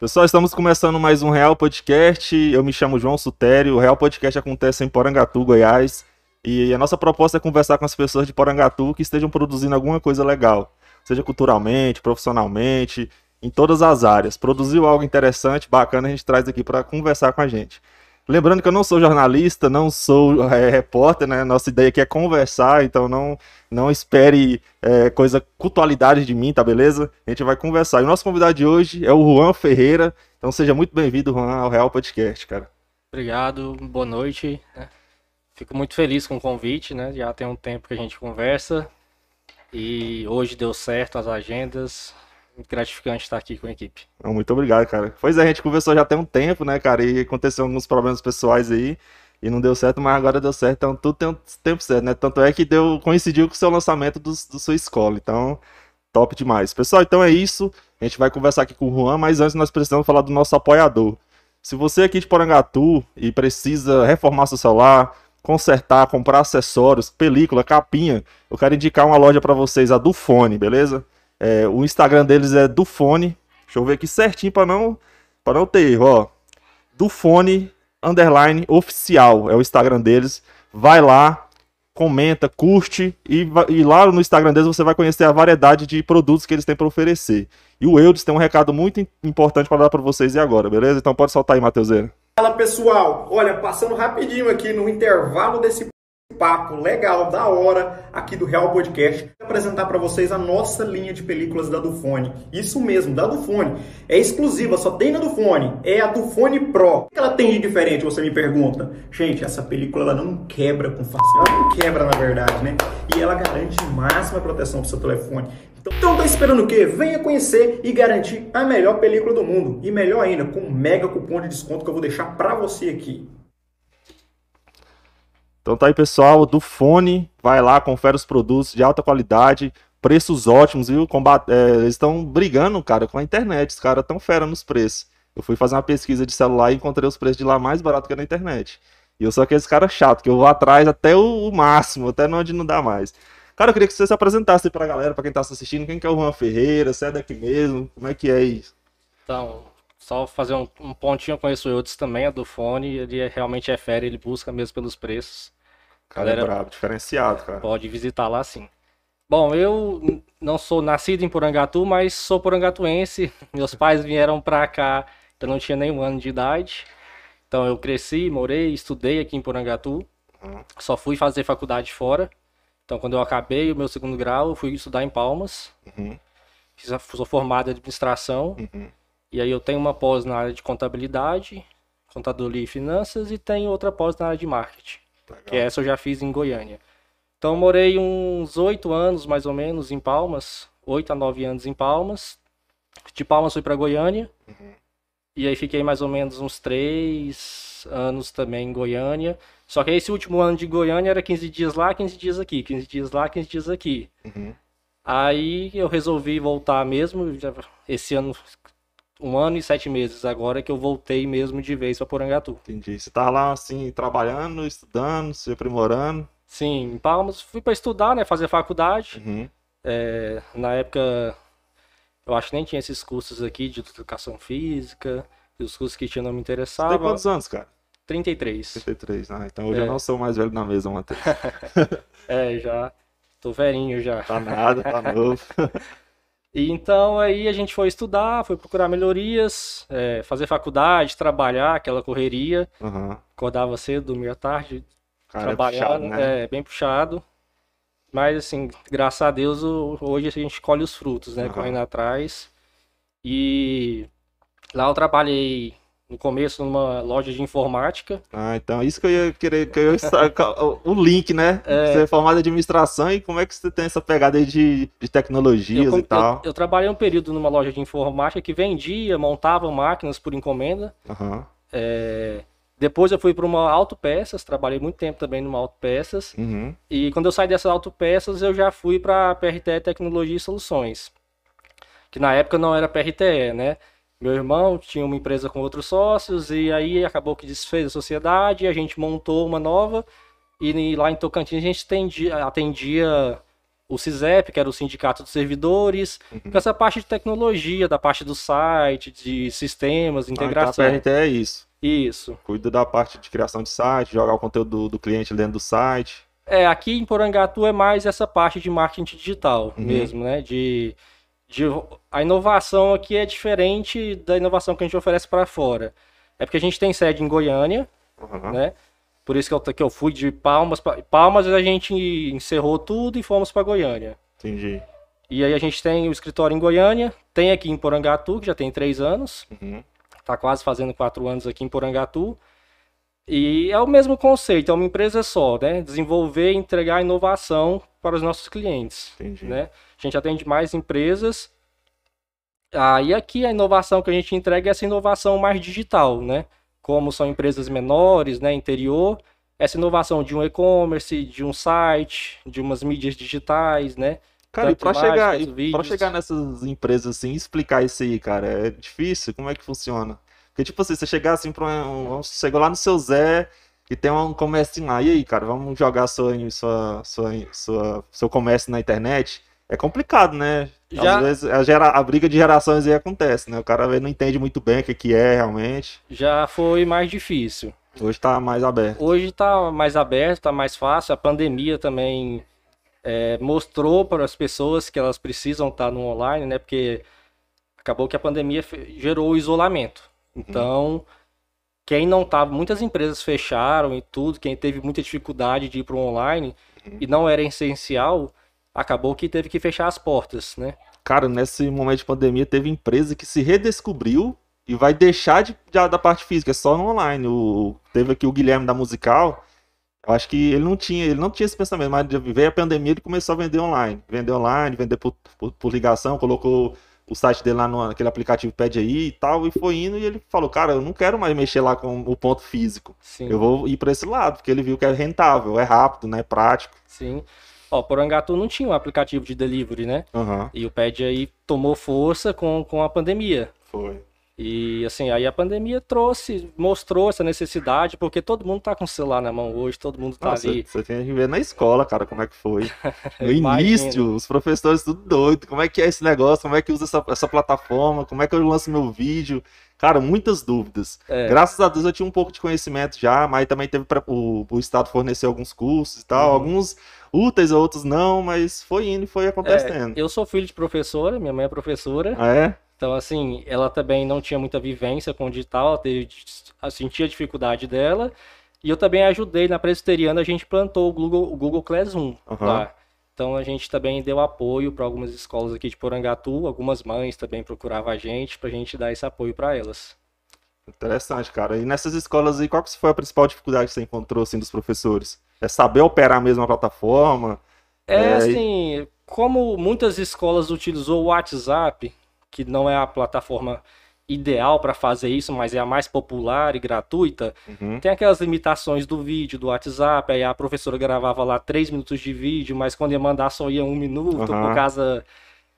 Pessoal, estamos começando mais um Real Podcast. Eu me chamo João Sutério. O Real Podcast acontece em Porangatu, Goiás. E a nossa proposta é conversar com as pessoas de Porangatu que estejam produzindo alguma coisa legal, seja culturalmente, profissionalmente, em todas as áreas. Produziu algo interessante, bacana, a gente traz aqui para conversar com a gente. Lembrando que eu não sou jornalista, não sou é, repórter, né? Nossa ideia aqui é conversar, então não, não espere é, coisa, cultualidade de mim, tá beleza? A gente vai conversar. E o nosso convidado de hoje é o Juan Ferreira. Então seja muito bem-vindo, Juan, ao Real Podcast, cara. Obrigado, boa noite. Né? Fico muito feliz com o convite, né? Já tem um tempo que a gente conversa e hoje deu certo as agendas. Gratificante estar aqui com a equipe. Muito obrigado, cara. Pois é, a gente conversou já tem um tempo, né, cara? E aconteceu alguns problemas pessoais aí e não deu certo, mas agora deu certo. Então tudo tem um tempo certo, né? Tanto é que deu, coincidiu com o seu lançamento do, do sua escola. Então, top demais. Pessoal, então é isso. A gente vai conversar aqui com o Juan, mas antes nós precisamos falar do nosso apoiador. Se você é aqui de Porangatu e precisa reformar seu celular, consertar, comprar acessórios, película, capinha, eu quero indicar uma loja para vocês, a do Fone, beleza? É, o Instagram deles é do Fone. Deixa eu ver aqui certinho para não para não ter erro, ó. Do Fone underline oficial é o Instagram deles. Vai lá, comenta, curte e, e, lá no Instagram deles você vai conhecer a variedade de produtos que eles têm para oferecer. E o Eudes tem um recado muito importante para dar para vocês e agora, beleza? Então pode soltar aí, Matheuseira. Fala pessoal, olha, passando rapidinho aqui no intervalo desse papo legal, da hora, aqui do Real Podcast, vou apresentar para vocês a nossa linha de películas da Dufone. Isso mesmo, da Dufone. É exclusiva, só tem na Dufone. É a Dufone Pro. O que ela tem de diferente, você me pergunta? Gente, essa película ela não quebra com facilidade. Ela não quebra, na verdade, né? E ela garante máxima proteção pro seu telefone. Então, então tá esperando o quê? Venha conhecer e garantir a melhor película do mundo. E melhor ainda, com um mega cupom de desconto que eu vou deixar para você aqui. Então tá aí, pessoal, do fone, vai lá, confere os produtos de alta qualidade, preços ótimos, viu? Combat é, eles estão brigando, cara, com a internet, os caras tão fera nos preços. Eu fui fazer uma pesquisa de celular e encontrei os preços de lá mais barato que na internet. E eu sou aquele cara chato, que eu vou atrás até o, o máximo, até onde não dá mais. Cara, eu queria que você se apresentasse pra galera, pra quem tá assistindo, quem que é o Juan Ferreira, você é daqui mesmo, como é que é isso? Então, só fazer um, um pontinho, eu conheço o Eudes também, é do fone, ele é, realmente é fera, ele busca mesmo pelos preços. Cara, Galera, é brabo, diferenciado, cara. Pode visitar lá sim. Bom, eu não sou nascido em Porangatu, mas sou porangatuense. Meus pais vieram pra cá, eu não tinha nenhum ano de idade. Então eu cresci, morei, estudei aqui em Porangatu. Uhum. Só fui fazer faculdade fora. Então quando eu acabei o meu segundo grau, eu fui estudar em Palmas. Uhum. sou formado em administração. Uhum. E aí eu tenho uma pós na área de contabilidade, contadoria e finanças, e tenho outra pós na área de marketing. Legal. Que essa eu já fiz em Goiânia. Então morei uns oito anos, mais ou menos, em Palmas. Oito a nove anos em Palmas. De Palmas fui para Goiânia. Uhum. E aí fiquei mais ou menos uns três anos também em Goiânia. Só que esse último ano de Goiânia era 15 dias lá, 15 dias aqui. 15 dias lá, 15 dias aqui. Uhum. Aí eu resolvi voltar mesmo. Esse ano um ano e sete meses agora que eu voltei mesmo de vez para Porangatu. Entendi. Você tá lá assim, trabalhando, estudando, se aprimorando? Sim, em Palmas fui para estudar, né? Fazer faculdade. Uhum. É, na época, eu acho que nem tinha esses cursos aqui de educação física, e os cursos que tinha não me interessavam. Você tem quantos anos, cara? 33. 33, ah, então hoje é. eu não sou mais velho na mesa, Matheus. é, já. Tô velhinho já. Tá nada, tá novo. E então aí a gente foi estudar, foi procurar melhorias, é, fazer faculdade, trabalhar, aquela correria. Uhum. Acordava cedo, dormia tarde, Cara, trabalhando, é, puxado, né? é, bem puxado. Mas assim, graças a Deus, hoje a gente colhe os frutos, né? Uhum. Correndo atrás. E lá eu trabalhei no começo numa loja de informática. Ah, então isso que eu ia querer, que eu o link, né? É... Você é formado em administração e como é que você tem essa pegada aí de, de tecnologias eu, e tal? Eu, eu, trabalhei um período numa loja de informática que vendia, montava máquinas por encomenda. Uhum. É... Depois eu fui para uma autopeças, trabalhei muito tempo também numa autopeças. Uhum. E quando eu saí dessas autopeças, eu já fui para a PRTE Tecnologia e Soluções. Que na época não era PRTE, né? Meu irmão tinha uma empresa com outros sócios e aí acabou que desfez a sociedade, a gente montou uma nova e lá em Tocantins a gente atendia, atendia o CISEP, que era o Sindicato dos Servidores, Uhum. com essa parte de tecnologia, da parte do site, de sistemas, integração. Ah, então a PRT é isso. Isso. Cuida da parte de criação de site, jogar o conteúdo do, do cliente dentro do site. É, aqui em Porangatu é mais essa parte de marketing digital Uhum. mesmo, né? De, de a inovação aqui é diferente da inovação que a gente oferece para fora. É porque a gente tem sede em Goiânia, Aham. né? Por isso que eu, que eu fui de Palmas pra, Palmas a gente encerrou tudo e fomos para Goiânia. Entendi. E aí a gente tem o escritório em Goiânia, tem aqui em Porangatu, que já tem três anos, Uhum. tá quase fazendo quatro anos aqui em Porangatu. E é o mesmo conceito, é uma empresa só, né? Desenvolver e entregar inovação para os nossos clientes, Entendi. né? A gente atende mais empresas. Ah, e aqui a inovação que a gente entrega é essa inovação mais digital, né? Como são empresas menores, né, interior, essa inovação de um e-commerce, de um site, de umas mídias digitais, né? Cara, e Tanto imagens chegar, e chegar nessas empresas assim, explicar isso aí, cara, é difícil? Como é que funciona? Porque, tipo assim, você chegar assim pra um. Chegou lá no seu Zé e tem um comércio lá, e aí, cara, vamos jogar sua, sua, sua, sua, seu comércio na internet? É complicado, né? Já- Às vezes a, gera, a briga de gerações aí acontece, né? O cara não entende muito bem o que, que é realmente. Já foi mais difícil. Hoje tá mais aberto. Hoje está mais aberto, está mais fácil. A pandemia também é, mostrou para as pessoas que elas precisam estar no online, né? Porque acabou que a pandemia gerou o isolamento. Então, quem não estava, muitas empresas fecharam e tudo, quem teve muita dificuldade de ir para o online e não era essencial, acabou que teve que fechar as portas, né? Cara, nesse momento de pandemia, teve empresa que se redescobriu e vai deixar de, de- da parte física, é só no online. O, teve aqui o Guilherme da Musical. Eu acho que ele não tinha, ele não tinha esse pensamento, mas veio a pandemia ele começou a vender online. Vender online, vender por, por, por ligação, colocou o site dele lá no aquele aplicativo Pede aí e tal, e foi indo e ele falou, cara, eu não quero mais mexer lá com o ponto físico. Sim. Eu vou ir para esse lado, porque ele viu que é rentável, é rápido, né, prático. Sim. Ó, Porangatu não tinha um aplicativo de delivery, né? Aham, E o Pad aí tomou força com, com a pandemia. foi. E assim, aí a pandemia trouxe, mostrou essa necessidade, porque todo mundo tá com o celular na mão hoje, todo mundo tá Nossa, ali. você tem que ver na escola, cara, como é que foi. No início, os professores tudo doido. Como é que é esse negócio? Como é que usa essa, essa plataforma? Como é que eu lanço meu vídeo? Cara, muitas dúvidas. É. Graças a Deus eu tinha um pouco de conhecimento já, mas também teve pra, o, o Estado fornecer alguns cursos e tal. Uhum. Alguns úteis, outros não, mas foi indo e foi É, acontecendo. eu sou filho de professora, minha mãe é professora, Ah, é? Então assim, ela também não tinha muita vivência com o digital, ela teve, sentia a dificuldade dela, e eu também ajudei na presbiteriana, a gente plantou o Google, o Google Classroom Aham. lá. Então a gente também deu apoio para algumas escolas aqui de Porangatu, algumas mães também procuravam a gente para a gente dar esse apoio para elas. Interessante, cara. E nessas escolas aí, qual que foi a principal dificuldade que você encontrou, assim, dos professores? É saber operar mesmo a plataforma? É, É, assim, como muitas escolas utilizou o WhatsApp, que não é a plataforma ideal para fazer isso, mas é a mais popular e gratuita, Uhum. tem aquelas limitações do vídeo, do WhatsApp, aí a professora gravava lá 3 minutos de vídeo, mas quando ia mandar só ia um minuto, Aham. por causa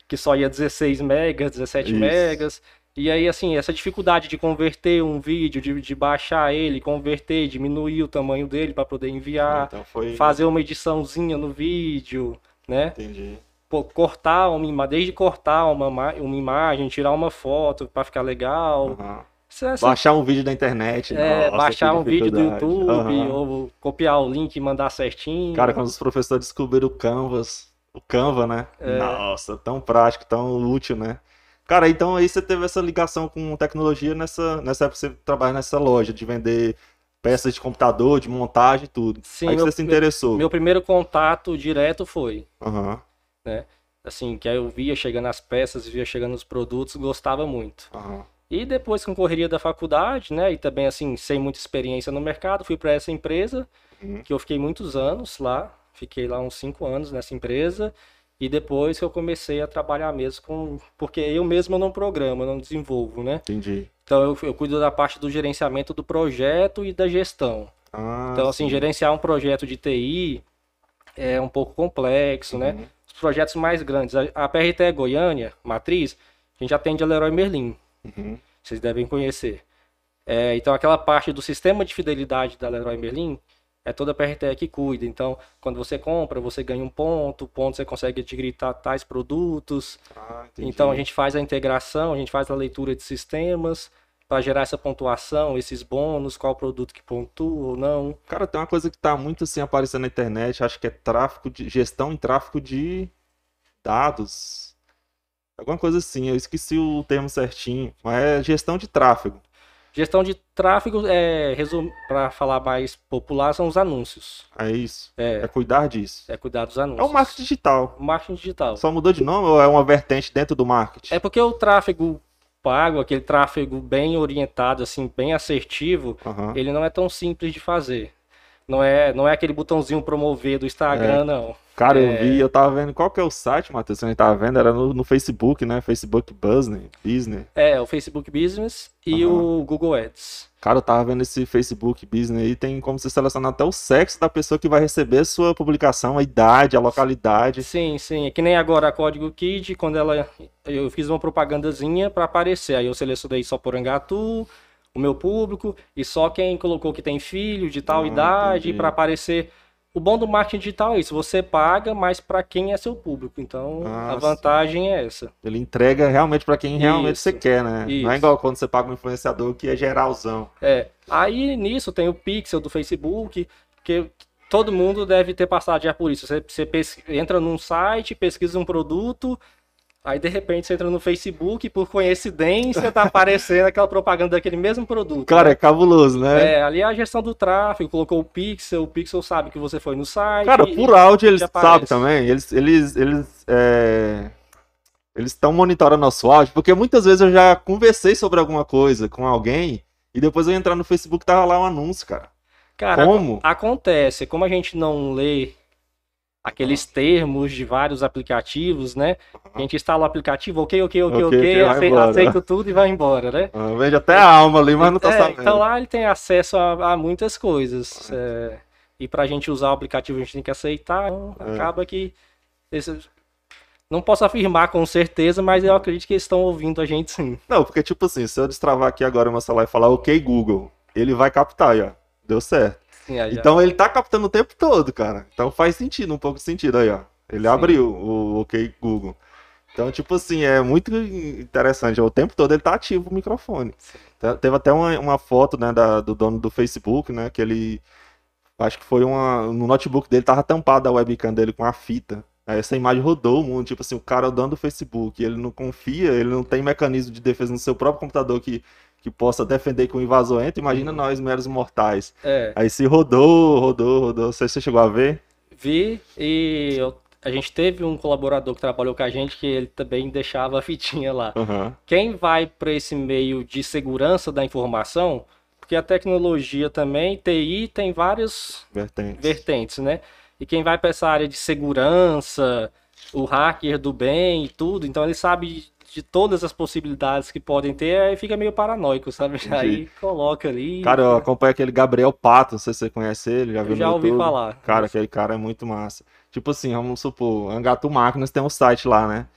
que só ia 16 megas, 17 Isso. megas. E aí, assim, essa dificuldade de converter um vídeo, de, de baixar ele, converter, diminuir o tamanho dele para poder enviar, Então foi. fazer uma ediçãozinha no vídeo, né? Entendi. Pô, cortar uma imagem, desde cortar uma, ma- uma imagem, tirar uma foto para ficar legal. Isso assim, Baixar um vídeo da internet. é, nossa, baixar um vídeo do. YouTube, Aham. ou copiar o link e mandar certinho. Cara, quando os professores descobriram o Canvas, o Canva, né? É. Nossa, tão prático, tão útil, né? Cara, então aí você teve essa ligação com tecnologia nessa, nessa época que você trabalha nessa loja de vender peças de computador, de montagem e tudo. Sim, aí que meu- você se interessou. Meu primeiro contato direto foi, Aham, assim, que aí eu via chegando as peças, via chegando os produtos, gostava muito. aham. E depois com correria da faculdade, né, e também assim, sem muita experiência no mercado, fui para essa empresa, Uhum. que eu fiquei muitos anos lá, fiquei lá uns cinco anos nessa empresa, e depois que eu comecei a trabalhar mesmo com, porque eu mesmo não programo, não desenvolvo, né? Entendi. Então eu, eu cuido da parte do gerenciamento do projeto e da gestão. Ah, Então assim, sim. gerenciar um projeto de TI é um pouco complexo, né? Uhum. Os projetos mais grandes, a, a PRT Goiânia, matriz, a gente atende a Leroy Merlin Uhum. vocês devem conhecer. É, então, aquela parte do sistema de fidelidade da Leroy Merlin é toda a PRTE que cuida. Então, quando você compra, você ganha um ponto, ponto você consegue adquirir tais produtos. Ah, então, a gente faz a integração, a gente faz a leitura de sistemas para gerar essa pontuação, esses bônus, qual produto que pontua ou não. Cara, tem uma coisa que tá muito assim aparecendo na internet, acho que é tráfico de gestão em tráfico de dados. Alguma coisa assim, eu esqueci o termo certinho, mas é gestão de tráfego. Gestão de tráfego, é, para falar mais popular, são os anúncios. É isso. É, É cuidar disso. é cuidar dos anúncios. É o marketing digital. O marketing digital. Só mudou de nome ou é uma vertente dentro do marketing? É porque o tráfego pago, aquele tráfego bem orientado, assim, bem assertivo, Aham. ele não é tão simples de fazer. Não é, não é aquele botãozinho promover do Instagram, não. Cara, eu É. vi, eu tava vendo qual que é o site, Matheus, que a gente tava vendo, era no, no Facebook, né? Facebook Business, Business. É, o Facebook Business e Aham. o Google Ads. Cara, eu tava vendo esse Facebook Business aí, tem como você selecionar até o sexo da pessoa que vai receber a sua publicação, a idade, a localidade. Sim, sim. É que nem agora a Código Kid, quando ela. Eu fiz uma propagandazinha para aparecer. Aí eu selecionei só Porangatu, o meu público, e só quem colocou que tem filho de tal Ah, idade para aparecer. O bom do marketing digital é isso, você paga, mas para quem é seu público. Então Ah, a vantagem é essa. Ele entrega realmente pra quem realmente Isso. você quer, né? Não é Isso. igual quando você paga um influenciador que é geralzão. É. Aí nisso tem o Pixel do Facebook, que todo mundo deve ter passado já por isso. Você, você entra num site, pesquisa um produto, aí de repente você entra no Facebook e por coincidência tá aparecendo aquela propaganda daquele mesmo produto. Cara, é cabuloso, né? É, ali é a gestão do tráfego, colocou o Pixel, o Pixel sabe que você foi no site. Cara, e- por áudio eles sabem também. Eles, eles, eles, é, eles estão monitorando nosso áudio, porque muitas vezes eu já conversei sobre alguma coisa com alguém e depois eu entrar no Facebook tava lá um anúncio, cara. Cara, Como? acontece, como a gente não lê aqueles termos de vários aplicativos, né? A gente instala o aplicativo, ok, ok, ok, Ok, ok, ok, vai ace- embora. aceito tudo e vai embora, né? Eu vejo até a alma ali, mas não tá É, sabendo. então lá ele tem acesso a, a muitas coisas. é, e pra gente usar o aplicativo a gente tem que aceitar. Então, É. acaba que. esse- não posso afirmar com certeza, mas eu acredito que eles estão ouvindo a gente sim. Não, porque tipo assim, se eu destravar aqui agora o meu celular e falar ok Google, ele vai captar aí, ó. Deu certo. Sim, aí Então ele tá captando o tempo todo, cara. Então faz sentido, um pouco de sentido aí, ó. Ele Sim. abriu o OK Google. Então, tipo assim, é muito interessante. O tempo todo ele tá ativo o microfone. Te- Teve até uma, uma foto, né, da- do dono do Facebook, né, que ele... Acho que foi uma... No notebook dele tava tampada a webcam dele com a fita. Aí essa imagem rodou o mundo. Tipo assim, o cara é o Facebook, ele não confia, ele não tem mecanismo de defesa no seu próprio computador que, que possa defender que o invasor entre. Imagina Uhum. nós, meros mortais. É, Aí se rodou, rodou, rodou. Você, você chegou a ver? vi e eu- a gente teve um colaborador que trabalhou com a gente que ele também deixava a fitinha lá. Aham. Quem vai para esse meio de segurança da informação, porque a tecnologia também, TI, tem várias Vertentes. vertentes, né? E quem vai para essa área de segurança, o hacker do bem e tudo, então ele sabe de todas as possibilidades que podem ter, aí fica meio paranoico, sabe? Entendi. Aí coloca ali. Cara, eu acompanho aquele Gabriel Pato, não sei se você conhece ele, já viu já no ouvi YouTube. falar. Cara, aquele cara é muito massa. Tipo assim, vamos supor, Angatu Máquinas tem um site lá, né?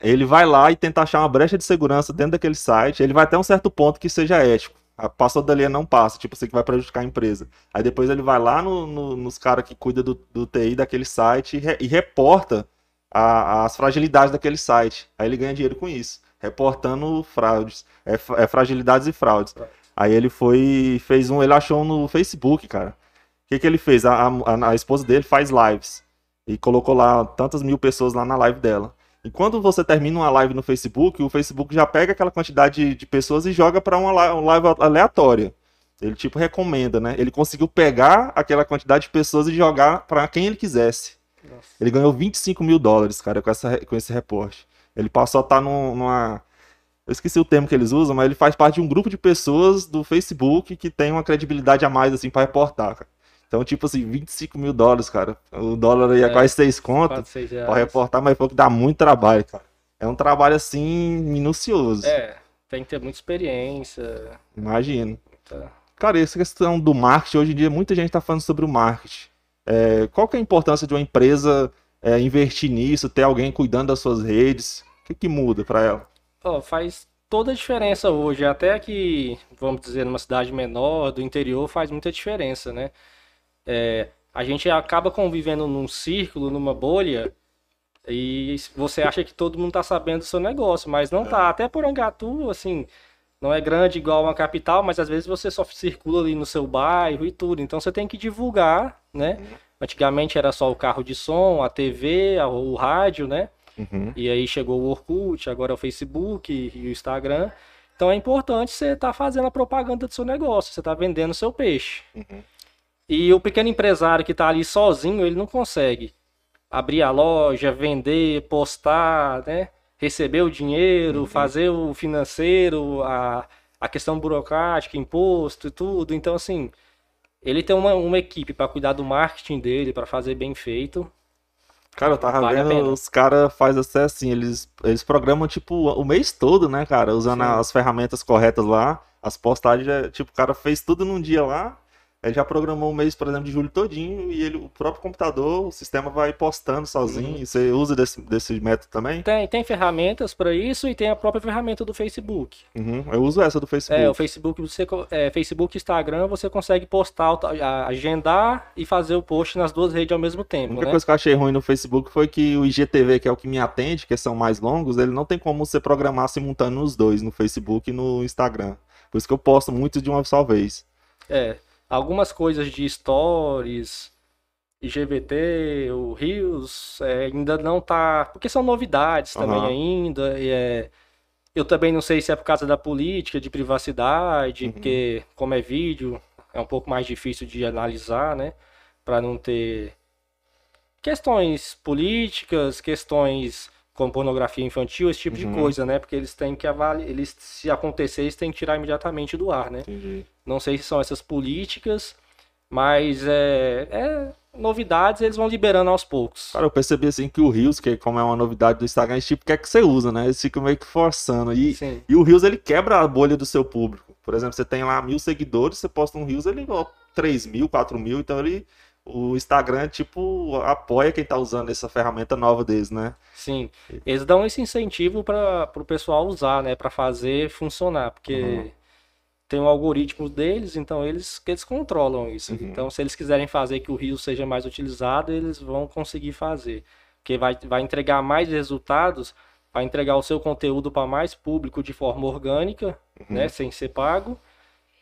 Ele vai lá e tenta achar uma brecha de segurança dentro daquele site, ele vai até um certo ponto que seja ético. Passou dali não passa, tipo assim, que vai prejudicar a empresa. Aí depois ele vai lá no- no- nos caras que cuidam do, do TI daquele site e, re- e reporta a- as fragilidades daquele site. Aí ele ganha dinheiro com isso, reportando fraudes, é, é fragilidades e fraudes. Aí ele foi, fez um, ele achou no Facebook, cara. O que que ele fez? A, a, a esposa dele faz lives e colocou lá tantas mil pessoas lá na live dela. E quando você termina uma live no Facebook, o Facebook já pega aquela quantidade de, pessoas e joga para uma li- uma live aleatória. Ele tipo recomenda, né? Ele conseguiu pegar aquela quantidade de pessoas e jogar para quem ele quisesse. Nossa. Ele ganhou 25 mil dólares, cara, com, essa, com esse reporte. Ele passou a estar num- numa. Eu esqueci o termo que eles usam, mas ele faz parte de um grupo de pessoas do Facebook que tem uma credibilidade a mais, assim, pra reportar, cara. Então, tipo assim, 25 mil dólares, cara. O dólar aí é, É, quase 6 conto Quatro, seis pra reais. reportar, mas foi que dá muito trabalho, cara. É um trabalho, assim, minucioso. É, tem que ter muita experiência. Imagino. tá? Cara, essa questão do marketing, hoje em dia muita gente está falando sobre o marketing. É, qual que é a importância de uma empresa é, investir nisso, ter alguém cuidando das suas redes? O que, que muda para ela? Ó, faz toda a diferença hoje, até que, vamos dizer, numa cidade menor, do interior, faz muita diferença, né? É, a gente acaba convivendo num círculo, numa bolha, e você acha que todo mundo tá sabendo do seu negócio, mas não tá. Até por Angatu, assim, não é grande igual uma capital, mas às vezes você só circula ali no seu bairro e tudo. Então você tem que divulgar, né? Antigamente era só o carro de som, a TV, o rádio, né? Uhum. E aí chegou o Orkut, agora é o Facebook e o Instagram. Então é importante você estar fazendo a propaganda do seu negócio, você está vendendo seu peixe. Uhum. E o pequeno empresário que está ali sozinho, ele não consegue abrir a loja, vender, postar, né? Receber o dinheiro, fazer o financeiro, a, a questão burocrática, imposto e tudo. Então, assim, ele tem uma, uma equipe para cuidar do marketing dele, para fazer bem feito. Cara, eu tava Vale vendo, os caras fazem até assim, eles, eles programam tipo o mês todo, né, cara? Usando Sim. as ferramentas corretas lá. As postagens, é, tipo, o cara fez tudo num dia lá. Ele já programou o mês, por exemplo, de julho todinho. E ele, o próprio computador, o sistema vai postando sozinho. Uhum. E você usa desse, desse método também? Tem, tem ferramentas para isso e tem a própria ferramenta do Facebook. Uhum, Eu uso essa do Facebook. É, o Facebook, você, é, Facebook e Instagram, você consegue postar, a- agendar e fazer o post nas duas redes ao mesmo A tempo, única né? coisa que eu achei ruim no Facebook foi que o IGTV, que é o que me atende, que são mais longos, ele não tem como você programar simultâneo nos dois, no Facebook e no Instagram. Por isso que eu posto muito de uma só vez. É, algumas coisas de stories, IGVT, o Rios, é, ainda não tá, porque são novidades também Aham. ainda, e é, eu também não sei se é por causa da política de privacidade, Uhum. porque como é vídeo, é um pouco mais difícil de analisar, né, Pra não ter questões políticas, questões como pornografia infantil, esse tipo Uhum. de coisa, né, porque eles têm que avaliar, eles, se acontecer, eles têm que tirar imediatamente do ar, né. Entendi. Não sei se são essas políticas, mas é, é novidades eles vão liberando aos poucos. Cara, eu percebi assim que o Reels, que como é uma novidade do Instagram, esse tipo quer que você usa, né? Eles ficam meio que forçando. E, Sim, e o Reels, ele quebra a bolha do seu público. Por exemplo, você tem lá mil seguidores, você posta um Reels, ele, ó, 3 mil, 4 mil, então ele... O Instagram, tipo, apoia quem tá usando essa ferramenta nova deles, né? sim. Eles dão esse incentivo para o pessoal usar, né, para fazer funcionar, porque Uhum. tem um algoritmo deles, então eles que eles controlam isso. Uhum. Então, se eles quiserem fazer que o Rio seja mais utilizado, eles vão conseguir fazer, porque vai, vai entregar mais resultados, vai entregar o seu conteúdo para mais público de forma orgânica, Uhum. né, sem ser pago,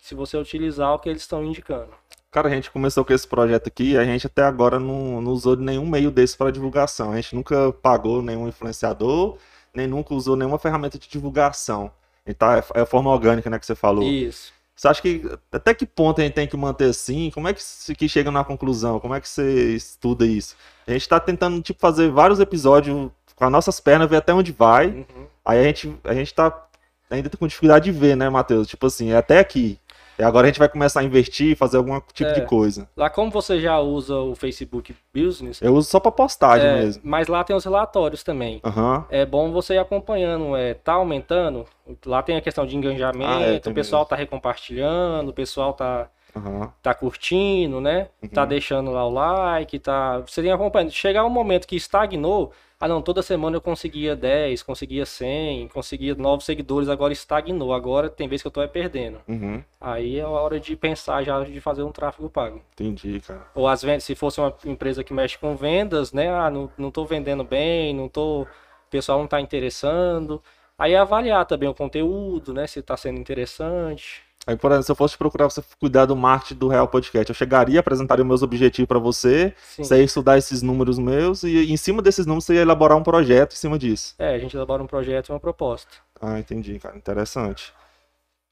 se você utilizar o que eles estão indicando. Cara, a gente começou com esse projeto aqui e a gente até agora não, não usou nenhum meio desse para divulgação. A gente nunca pagou nenhum influenciador, nem nunca usou nenhuma ferramenta de divulgação. Então é, a forma orgânica, né, que você falou. Isso. Você acha que até que ponto a gente tem que manter assim? Como é que, que chega na conclusão? Como é que você estuda isso? A gente tá tentando, tipo, fazer vários episódios com as nossas pernas, ver até onde vai. Uhum. Aí a gente, a gente tá ainda com dificuldade de ver, né, Matheus? Tipo assim, é até aqui. E agora a gente vai começar a investir, fazer algum tipo É. de coisa. Lá como você já usa o Facebook Business, Eu uso só pra postagem é, mesmo. mas lá tem os relatórios também. Aham. É bom você ir acompanhando, é, tá aumentando, lá tem a questão de engajamento, Ah, é, o pessoal tá recompartilhando, o pessoal tá, Aham. tá curtindo, né? Tá Uhum. deixando lá o like, tá. Você tem acompanhando. Chegar um momento que estagnou, ah não, toda semana eu conseguia 10, conseguia 100, conseguia novos seguidores, agora estagnou. Agora tem vezes que eu tô é perdendo. Uhum. Aí é a hora de pensar já de fazer um tráfego pago. Entendi, cara. Ou as vendas, se fosse uma empresa que mexe com vendas, né? Ah, não, não tô vendendo bem, não tô. O pessoal não tá interessando. Aí avaliar também o conteúdo, né? Se tá sendo interessante. Aí, por exemplo, se eu fosse procurar você cuidar do marketing do Real Podcast, eu chegaria, apresentaria meus objetivos pra você, Sim. você ia estudar esses números meus e em cima desses números você ia elaborar um projeto em cima disso. É, a gente elabora um projeto e uma proposta. Ah, entendi, cara. Interessante.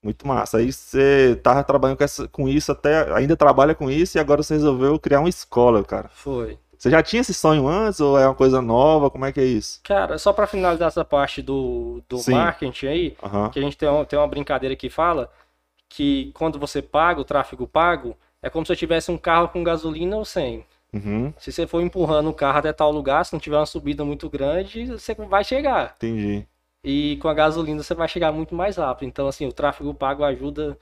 Muito massa. Aí você tava trabalhando com, essa- com isso até. Ainda trabalha com isso e agora você resolveu criar uma escola, cara. Foi. Você já tinha esse sonho antes ou é uma coisa nova? Como é que é isso? Cara, só para finalizar essa parte do, do Sim. marketing aí, Aham. que a gente tem, um- tem uma brincadeira que fala que quando você paga o tráfego pago, é como se eu tivesse um carro com gasolina ou sem. Uhum. Se você for empurrando o carro até tal lugar, se não tiver uma subida muito grande, você vai chegar. Entendi. E com a gasolina você vai chegar muito mais rápido. Então, assim, o tráfego pago ajuda,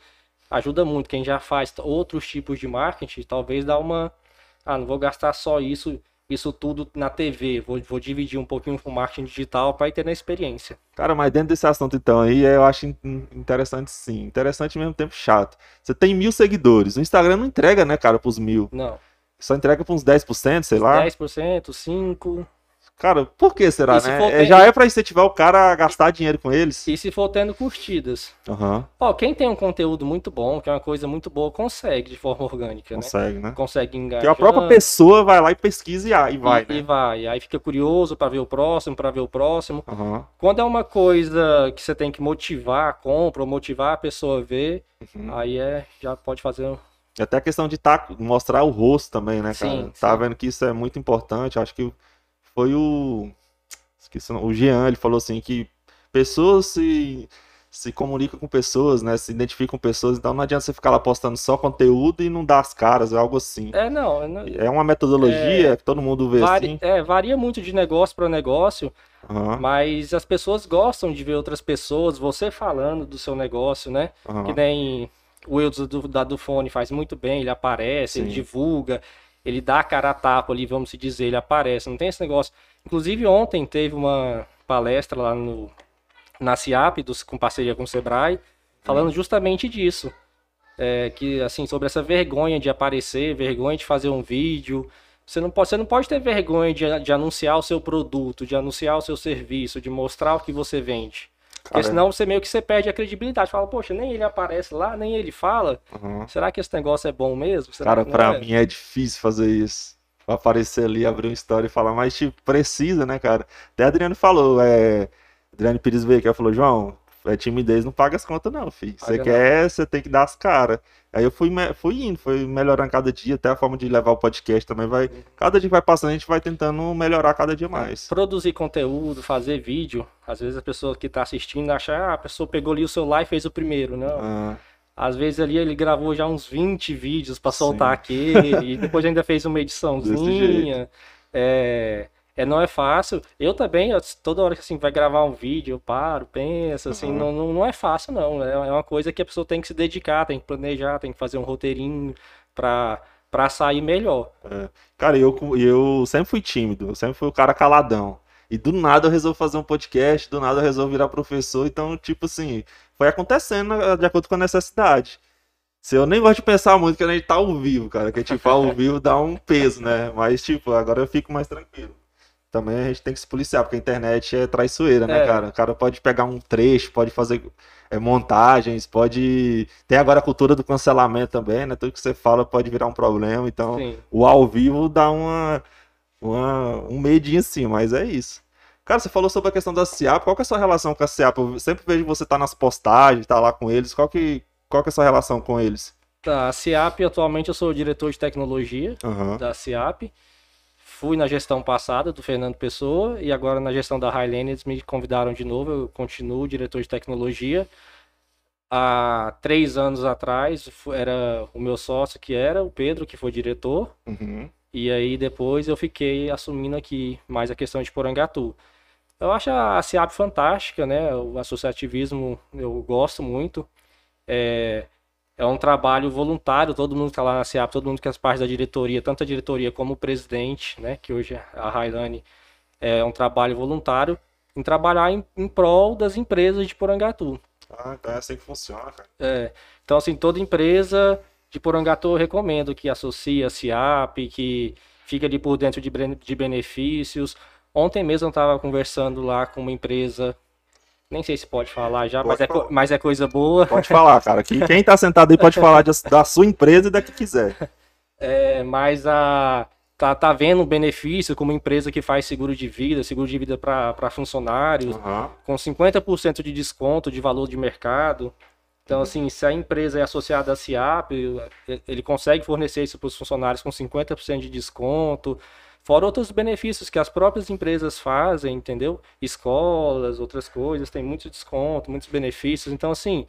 ajuda muito. Quem já faz outros tipos de marketing, talvez dá uma. Ah, não vou gastar só isso, isso tudo na TV. Vou, vou dividir um pouquinho com marketing digital para ir tendo a experiência. Cara, mas dentro desse assunto então aí, eu acho in- interessante sim. Interessante ao mesmo tempo chato. Você tem mil seguidores. O Instagram não entrega, né, cara, pros mil. Não. Só entrega pra uns 10%, sei lá. 10%, 5%. Cara, por que será, E se né? É, ter- Já é pra incentivar o cara a gastar dinheiro com eles. E se for tendo curtidas. Aham, Ó, quem tem um conteúdo muito bom, que é uma coisa muito boa, consegue de forma orgânica, né? consegue, né? Consegue engajar. Porque a própria pessoa vai lá e pesquisa e, e vai, e, né? e vai. Aí fica curioso pra ver o próximo, pra ver o próximo. Aham, Quando é uma coisa que você tem que motivar a compra, ou motivar a pessoa a ver, uhum. aí é, já pode fazer até a questão de tá, mostrar o rosto também, né, cara? Sim, Tá sim. vendo que isso é muito importante. Acho que foi o. Esqueci, o Jean, ele falou assim que pessoas se, se comunicam com pessoas, né? Se identificam com pessoas, então não adianta você ficar lá postando só conteúdo e não dar as caras, é algo assim. É, não. é não- É uma metodologia que todo mundo vê vari- assim. é, varia muito de negócio para negócio, Aham, mas as pessoas gostam de ver outras pessoas, você falando do seu negócio, né? aham. Que nem o do, da Dufone faz muito bem, ele aparece, ele Sim. divulga, ele dá a cara a tapa ali, vamos se dizer, ele aparece, não tem esse negócio. Inclusive ontem teve uma palestra lá no, na CIAP, dos, com parceria com o Sebrae, falando justamente disso. É, que assim, sobre essa vergonha de aparecer, vergonha de fazer um vídeo. Você não pode, você não pode ter vergonha de, de anunciar o seu produto, de anunciar o seu serviço, de mostrar o que você vende. Porque senão você meio que você perde a credibilidade. Fala, poxa, nem ele aparece lá, nem ele fala. aham. Será que esse negócio é bom mesmo? Será Cara, pra é? mim é difícil fazer isso. Aparecer ali, abrir uma história e falar, mas tipo, precisa, né, cara? Até Adriano falou, é. Adriano Pires veio aqui, ela falou, João, é timidez não paga as contas, não, filho. Você quer, você tem que dar as caras. Aí eu fui, fui indo, fui melhorando cada dia, até a forma de levar o podcast também vai. Cada dia que vai passando, a gente vai tentando melhorar cada dia mais. Produzir conteúdo, fazer vídeo. Às vezes a pessoa que tá assistindo acha, ah, a pessoa pegou ali o celular e fez o primeiro. Não. Ah, Às vezes ali ele gravou já uns 20 vídeos pra soltar Sim. aquele, e depois ainda fez uma ediçãozinha. É, é, não é fácil. Eu também, eu- toda hora que assim, vai gravar um vídeo, eu paro, penso, assim, Aham. não, não, não é fácil, não. É, é uma coisa que a pessoa tem que se dedicar, tem que planejar, tem que fazer um roteirinho pra, pra sair melhor. Cara, eu, eu sempre fui tímido, eu sempre fui o cara caladão. E do nada eu resolvi fazer um podcast, do nada eu resolvi virar professor, então, tipo assim, foi acontecendo né, de acordo com a necessidade. Se eu nem gosto de pensar muito que a gente tá ao vivo, cara, que tipo, ao vivo dá um peso, né? Mas, tipo, agora eu fico mais tranquilo. Também a gente tem que se policiar, porque a internet é traiçoeira, né, É. cara? O cara pode pegar um trecho, pode fazer é, montagens, pode. Tem agora a cultura do cancelamento também, né? Tudo que você fala pode virar um problema, então Sim. o ao vivo dá uma, uma, um medinho assim, mas é isso. Cara, você falou sobre a questão da SIAP, qual que é a sua relação com a SIAP? Eu sempre vejo você tá nas postagens, tá lá com eles, qual que, qual que é a sua relação com eles? Tá, a CIAP, atualmente eu sou o diretor de tecnologia Aham, da CIAP. Fui na gestão passada do Fernando Pessoa e agora na gestão da Highlane eles me convidaram de novo. Eu continuo diretor de tecnologia. Há três anos atrás era o meu sócio que era o Pedro, que foi diretor. uhum, E aí depois eu fiquei assumindo aqui mais a questão de Porangatu. Eu acho a CIAP fantástica, né? O associativismo eu gosto muito. É, é um trabalho voluntário, todo mundo que está lá na CIAP, todo mundo que faz parte da diretoria, tanto a diretoria como o presidente, né? Que hoje é a Railane, é um trabalho voluntário em trabalhar em, em prol das empresas de Porangatu. Ah, então é assim que funciona, cara. É, então, assim, toda empresa de Porangatu eu recomendo que associe a CIAP, que fique ali por dentro de, de benefícios. Ontem mesmo eu estava conversando lá com uma empresa, nem sei se pode falar já, mas Pode é, co- falar. mas é coisa boa. Pode falar, cara. Que quem tá sentado aí pode falar de- da sua empresa e da que quiser. É, mas a tá, tá vendo benefício como empresa que faz seguro de vida, seguro de vida para funcionários, Aham, com 50% de desconto de valor de mercado. Então, assim, se a empresa é associada à CIAP, ele consegue fornecer isso para os funcionários com 50% de desconto, fora outros benefícios que as próprias empresas fazem, entendeu? Escolas, outras coisas, tem muito desconto, muitos benefícios. Então, assim,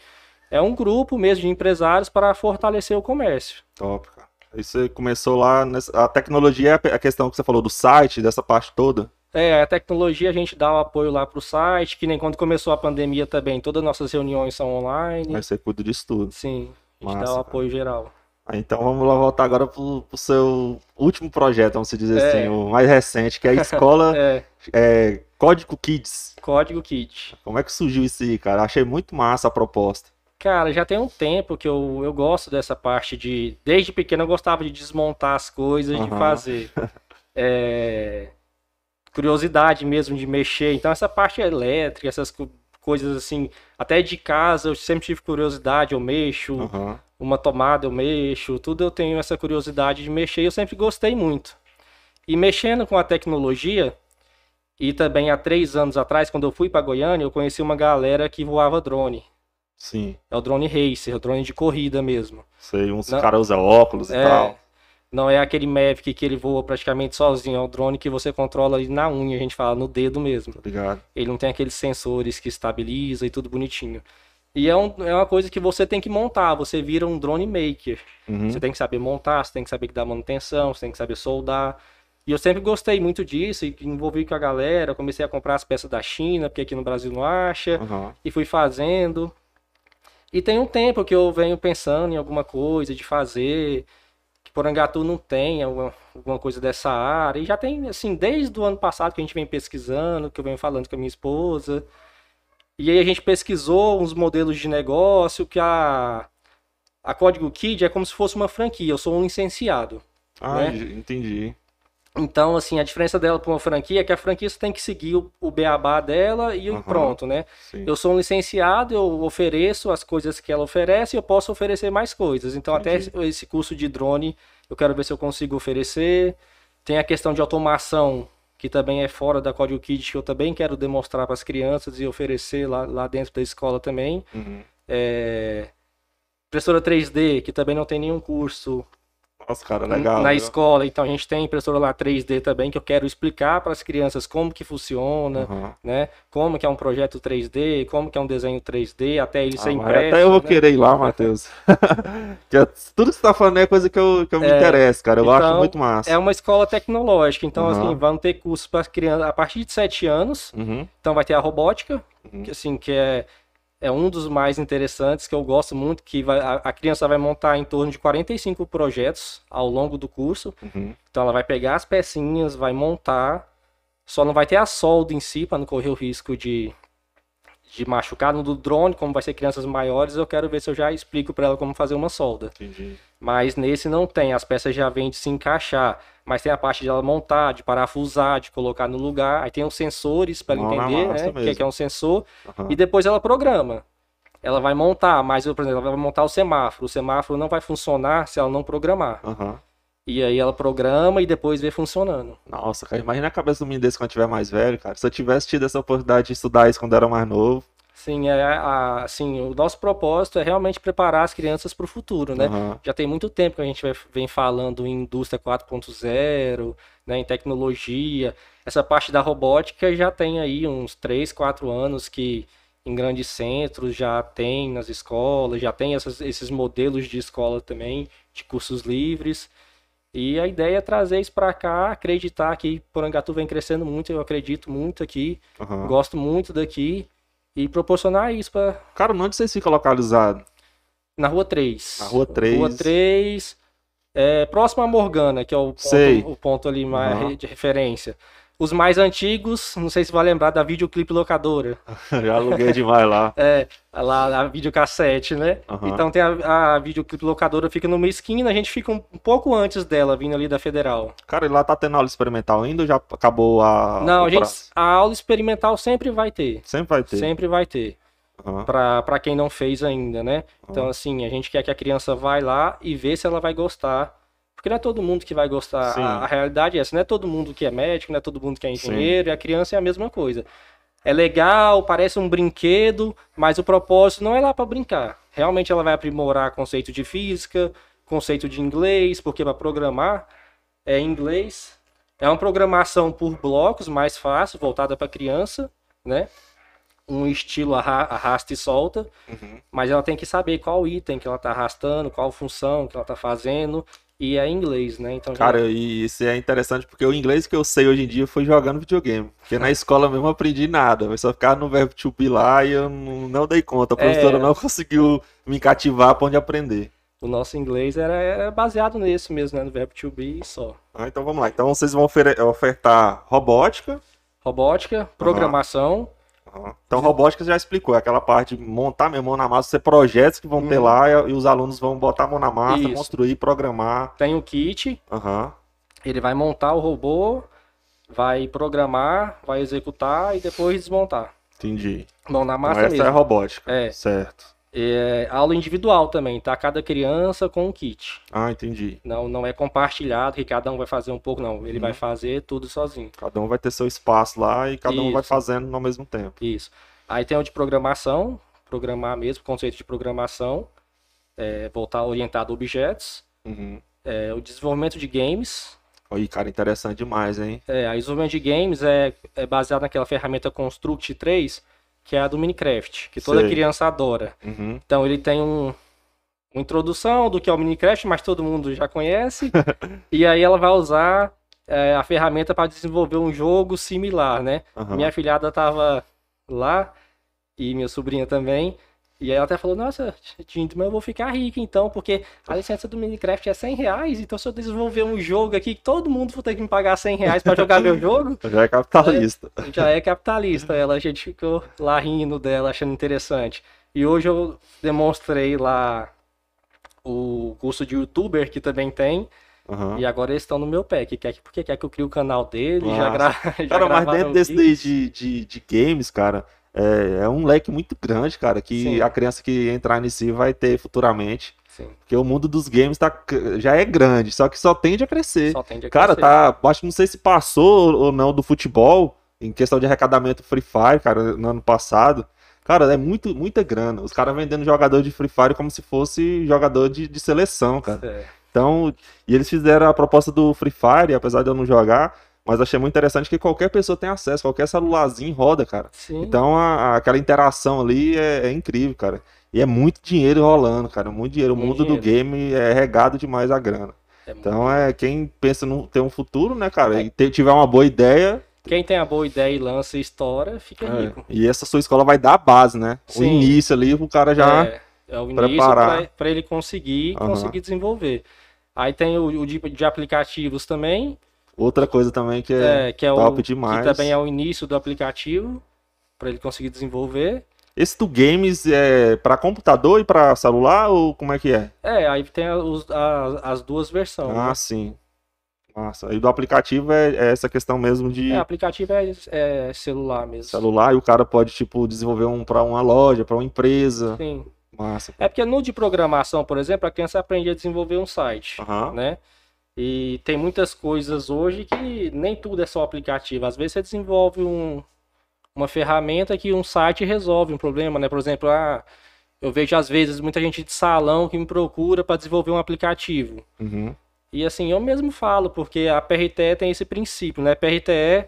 é um grupo mesmo de empresários para fortalecer o comércio. top, cara. Aí você começou lá, nessa... a tecnologia é a questão que você falou do site, dessa parte toda. É, a tecnologia a gente dá o apoio lá para o site, que nem quando começou a pandemia também, todas as nossas reuniões são online. Aí você cuida disso tudo. Sim, a gente Massa, dá o cara. apoio geral. Ah, Então vamos lá voltar agora pro, pro seu último projeto, vamos dizer É. assim, o mais recente, que é a escola É, é, Código Kids. código kit. Como é que surgiu isso aí, cara? Achei muito massa a proposta. Cara, já tem um tempo que eu, eu gosto dessa parte de. Desde pequeno eu gostava de desmontar as coisas, de Aham. fazer. É, curiosidade mesmo de mexer. Então, essa parte elétrica, essas co- coisas assim, até de casa eu sempre tive curiosidade, eu mexo. Aham. Uma tomada eu mexo, tudo eu tenho essa curiosidade de mexer, e eu sempre gostei muito. E mexendo com a tecnologia, e também há três anos atrás, quando eu fui para Goiânia, eu conheci uma galera que voava drone. Sim. É o drone racer, o drone de corrida mesmo. Sei, uns Não. caras usam óculos e É, tal. não é aquele Mavic que ele voa praticamente sozinho, é o drone que você controla ali na unha, a gente fala, no dedo mesmo. Ligado? Ele não tem aqueles sensores que estabiliza e tudo bonitinho. E é, um- é uma coisa que você tem que montar, você vira um drone maker. Uhum. Você tem que saber montar, você tem que saber dá manutenção, você tem que saber soldar. E eu sempre gostei muito disso e envolvi com a galera, comecei a comprar as peças da China, porque aqui no Brasil não acha, Aham. e fui fazendo. E tem um tempo que eu venho pensando em alguma coisa de fazer, que Porangatu não tem alguma, alguma coisa dessa área. E já tem, assim, desde o ano passado que a gente vem pesquisando, que eu venho falando com a minha esposa. E aí a gente pesquisou uns modelos de negócio que a, a Código Kid é como se fosse uma franquia. Eu sou um licenciado. Ah, Né? entendi. Então, assim, a diferença dela para uma franquia é que a franquia tem que seguir o, o beabá dela e Aham. pronto, né? Sim. Eu sou um licenciado, eu ofereço as coisas que ela oferece e eu posso oferecer mais coisas. Então, até Entendi. esse, esse curso de drone, eu quero ver se eu consigo oferecer. Tem a questão de automação, que também é fora da Código Kid, que eu também quero demonstrar para as crianças e oferecer lá, lá dentro da escola também. Uhum. É, Impressora 3D, que também não tem nenhum curso Nossa, cara, legal. na viu? escola. Então, a gente tem impressora lá 3D também, que eu quero explicar para as crianças como que funciona Aham. né? Como que é um projeto 3D, como que é um desenho 3D, até ele ser Ah, mas impresso. até eu vou né? querer ir lá, Matheus. Que é- tudo que você tá falando é coisa que eu, que eu me É, interesso, cara. Eu acho então, muito massa. É uma escola tecnológica, então Aham. assim, vão ter cursos para crianças a partir de 7 anos. Uhum. Então vai ter a robótica, Uhum. que assim, que é é um dos mais interessantes que eu gosto muito, que vai, a, a criança vai montar em torno de 45 projetos ao longo do curso. Uhum. Então ela vai pegar as pecinhas, vai montar, só não vai ter a solda em si para não correr o risco de de machucar no do drone, como vai ser crianças maiores, eu quero ver se eu já explico para ela como fazer uma solda. Entendi. Mas nesse não tem, as peças já vêm de se encaixar, mas tem a parte de ela montar, de parafusar, de colocar no lugar. Aí tem os sensores para entender, né? O que é é um sensor Aham. e depois ela programa. Ela vai montar, mas por exemplo, ela vai montar o semáforo. O semáforo não vai funcionar se ela não programar. Aham. E aí ela programa e depois vê funcionando. Nossa, cara, imagina a cabeça do menino desse quando tiver mais velho, cara. Se eu tivesse tido essa oportunidade de estudar isso quando era mais novo. Sim, é, a, assim, o nosso propósito é realmente preparar as crianças para o futuro, né? Aham. Já tem muito tempo que a gente vem falando em indústria 4.0, né, em tecnologia. Essa parte da robótica já tem aí uns 3, 4 anos que em grandes centros já tem nas escolas, já tem essas- esses modelos de escola também, de cursos livres. E a ideia é trazer isso para cá, acreditar que Porangatu vem crescendo muito, eu acredito muito aqui, Aham. gosto muito daqui e proporcionar isso para Cara, onde vocês ficam localizados? na Rua 3. Na Rua 3. Rua 3, é, próximo a Morgana, que é o ponto, o ponto ali mais Aham. de referência. Os mais antigos, não sei se vai lembrar da videoclipe locadora. Já aluguei demais lá. É, lá a videocassete, né? Aham. Então tem a, a videoclipe locadora fica numa esquina, a gente fica um, pouco antes dela, vindo ali da Federal. Cara, e lá tá tendo aula experimental ainda ou já acabou a. não, a gente, a aula experimental sempre vai ter. Sempre vai ter. Sempre vai ter. Aham. Pra pra quem não fez ainda, né? Então, assim, a gente quer que a criança vai lá e vê se ela vai gostar. Porque não é todo mundo que vai gostar. Sim. A, a realidade é essa, não é todo mundo que é médico, não é todo mundo que é Sim. engenheiro, e a criança é a mesma coisa. É legal, parece um brinquedo, mas o propósito não é lá para brincar. Realmente ela vai aprimorar conceito de física, conceito de inglês, porque para programar é inglês. É uma programação por blocos, mais fácil, voltada para criança, né? Um estilo arra- arrasta e solta, Uhum. mas ela tem que saber qual item que ela tá arrastando, qual função que ela tá fazendo, e é em inglês, né? Então já- Cara, e isso é interessante porque o inglês que eu sei hoje em dia foi jogando videogame. Porque na escola mesmo eu aprendi nada. Eu só ficava no verbo to be lá e eu não, não dei conta. A professora É. não conseguiu me cativar pra onde aprender. o nosso inglês era, era baseado nesse mesmo, né? No verbo to be só. Ah, então vamos lá. Então vocês vão ofertar robótica. Robótica, programação, Então, robótica já explicou, é aquela parte de montar mesmo mão na massa, ser projetos que vão ter Hum. lá e, e os alunos vão botar a mão na massa, Isso. construir, programar. Tem o kit, Aham. ele vai montar o robô, vai programar, vai executar e depois desmontar. Entendi. Mão na Então, massa essa mesmo. é a robótica. É. Certo. É aula individual também, tá? Cada criança com um kit. Ah, entendi. Não, não é compartilhado que cada um vai fazer um pouco, não. Ele Uhum. vai fazer tudo sozinho. Cada um vai ter seu espaço lá e cada um vai Isso. fazendo ao mesmo tempo. Isso. Aí tem o de programação, programar mesmo, conceito de programação, é, voltar orientado a objetos. Uhum. É, o desenvolvimento de games. Aí, cara, interessante demais, hein? É, a desenvolvimento de games é, é baseado naquela ferramenta Construct 3, que é a do Minecraft, que toda Sei. criança adora. Uhum. Então ele tem um, uma introdução do que é o Minecraft, mas todo mundo já conhece. e aí ela vai usar é, a ferramenta para desenvolver um jogo similar, né? Aham. Minha filhada tava lá e minha sobrinha também. E aí ela até falou, nossa, Tinto, mas eu vou ficar rica então, porque a licença do Minecraft é 100 reais, então se eu desenvolver um jogo aqui que todo mundo for ter que me pagar 100 reais pra jogar meu jogo, Já é capitalista. já é capitalista. Ela, a gente ficou lá rindo dela, achando interessante. E hoje eu demonstrei lá o curso de youtuber que também tem, Aham. e agora eles estão no meu pé, que quer, que- porque quer que eu crie o canal dele, já, gra... já Cara, mas dentro desse vídeos. daí de, de, de games, cara, é, é um leque muito grande, cara, que Sim. a criança que entrar nisso vai ter futuramente. Sim, Porque o mundo dos games tá, já é grande, só que só tende a crescer. só tende a Cara, crescer. tá. Acho que não sei se passou ou não do futebol, em questão de arrecadamento Free Fire, cara, no ano passado. Cara, é muito, muita grana. Os caras vendendo jogador de Free Fire como se fosse jogador de, de seleção, cara. É. Então, e eles fizeram a proposta do Free Fire, apesar de eu não jogar, mas achei muito interessante que qualquer pessoa tem acesso, qualquer celularzinho roda, cara. Sim. Então, a- a- aquela interação ali é, é incrível, cara. E é muito dinheiro rolando, cara, muito dinheiro. O mundo do game é regado demais a grana. É muito- Então, é quem pensa em ter um futuro, né, cara, e ter- tiver uma boa ideia, Quem tem a boa ideia e lança e estoura, fica é, rico. e essa sua escola vai dar a base, né? O Sim. início ali, o cara já. É, é o início preparar. para ele conseguir, Aham. conseguir desenvolver. Aí tem o, o de, de aplicativos também, Outra coisa também que é. é, que é top o demais. que também é o início do aplicativo para ele conseguir desenvolver. Esse do games é pra computador e pra celular ou como é que é? É, aí tem os- a- as duas versões. Ah, né? sim. Massa. E do aplicativo é, é essa questão mesmo de É, aplicativo é, é celular mesmo. celular e o cara pode, tipo, desenvolver um pra uma loja, pra uma empresa. Sim. Massa. É porque no de programação, por exemplo, a criança aprende a desenvolver um site, Aham. né? E tem muitas coisas hoje que nem tudo é só aplicativo. Às vezes você desenvolve um, uma ferramenta que um site resolve um problema, né? Por exemplo, ah, eu vejo às vezes muita gente de salão que me procura para desenvolver um aplicativo. Uhum. E assim, eu mesmo falo, porque a PRTE tem esse princípio, né? PRTE,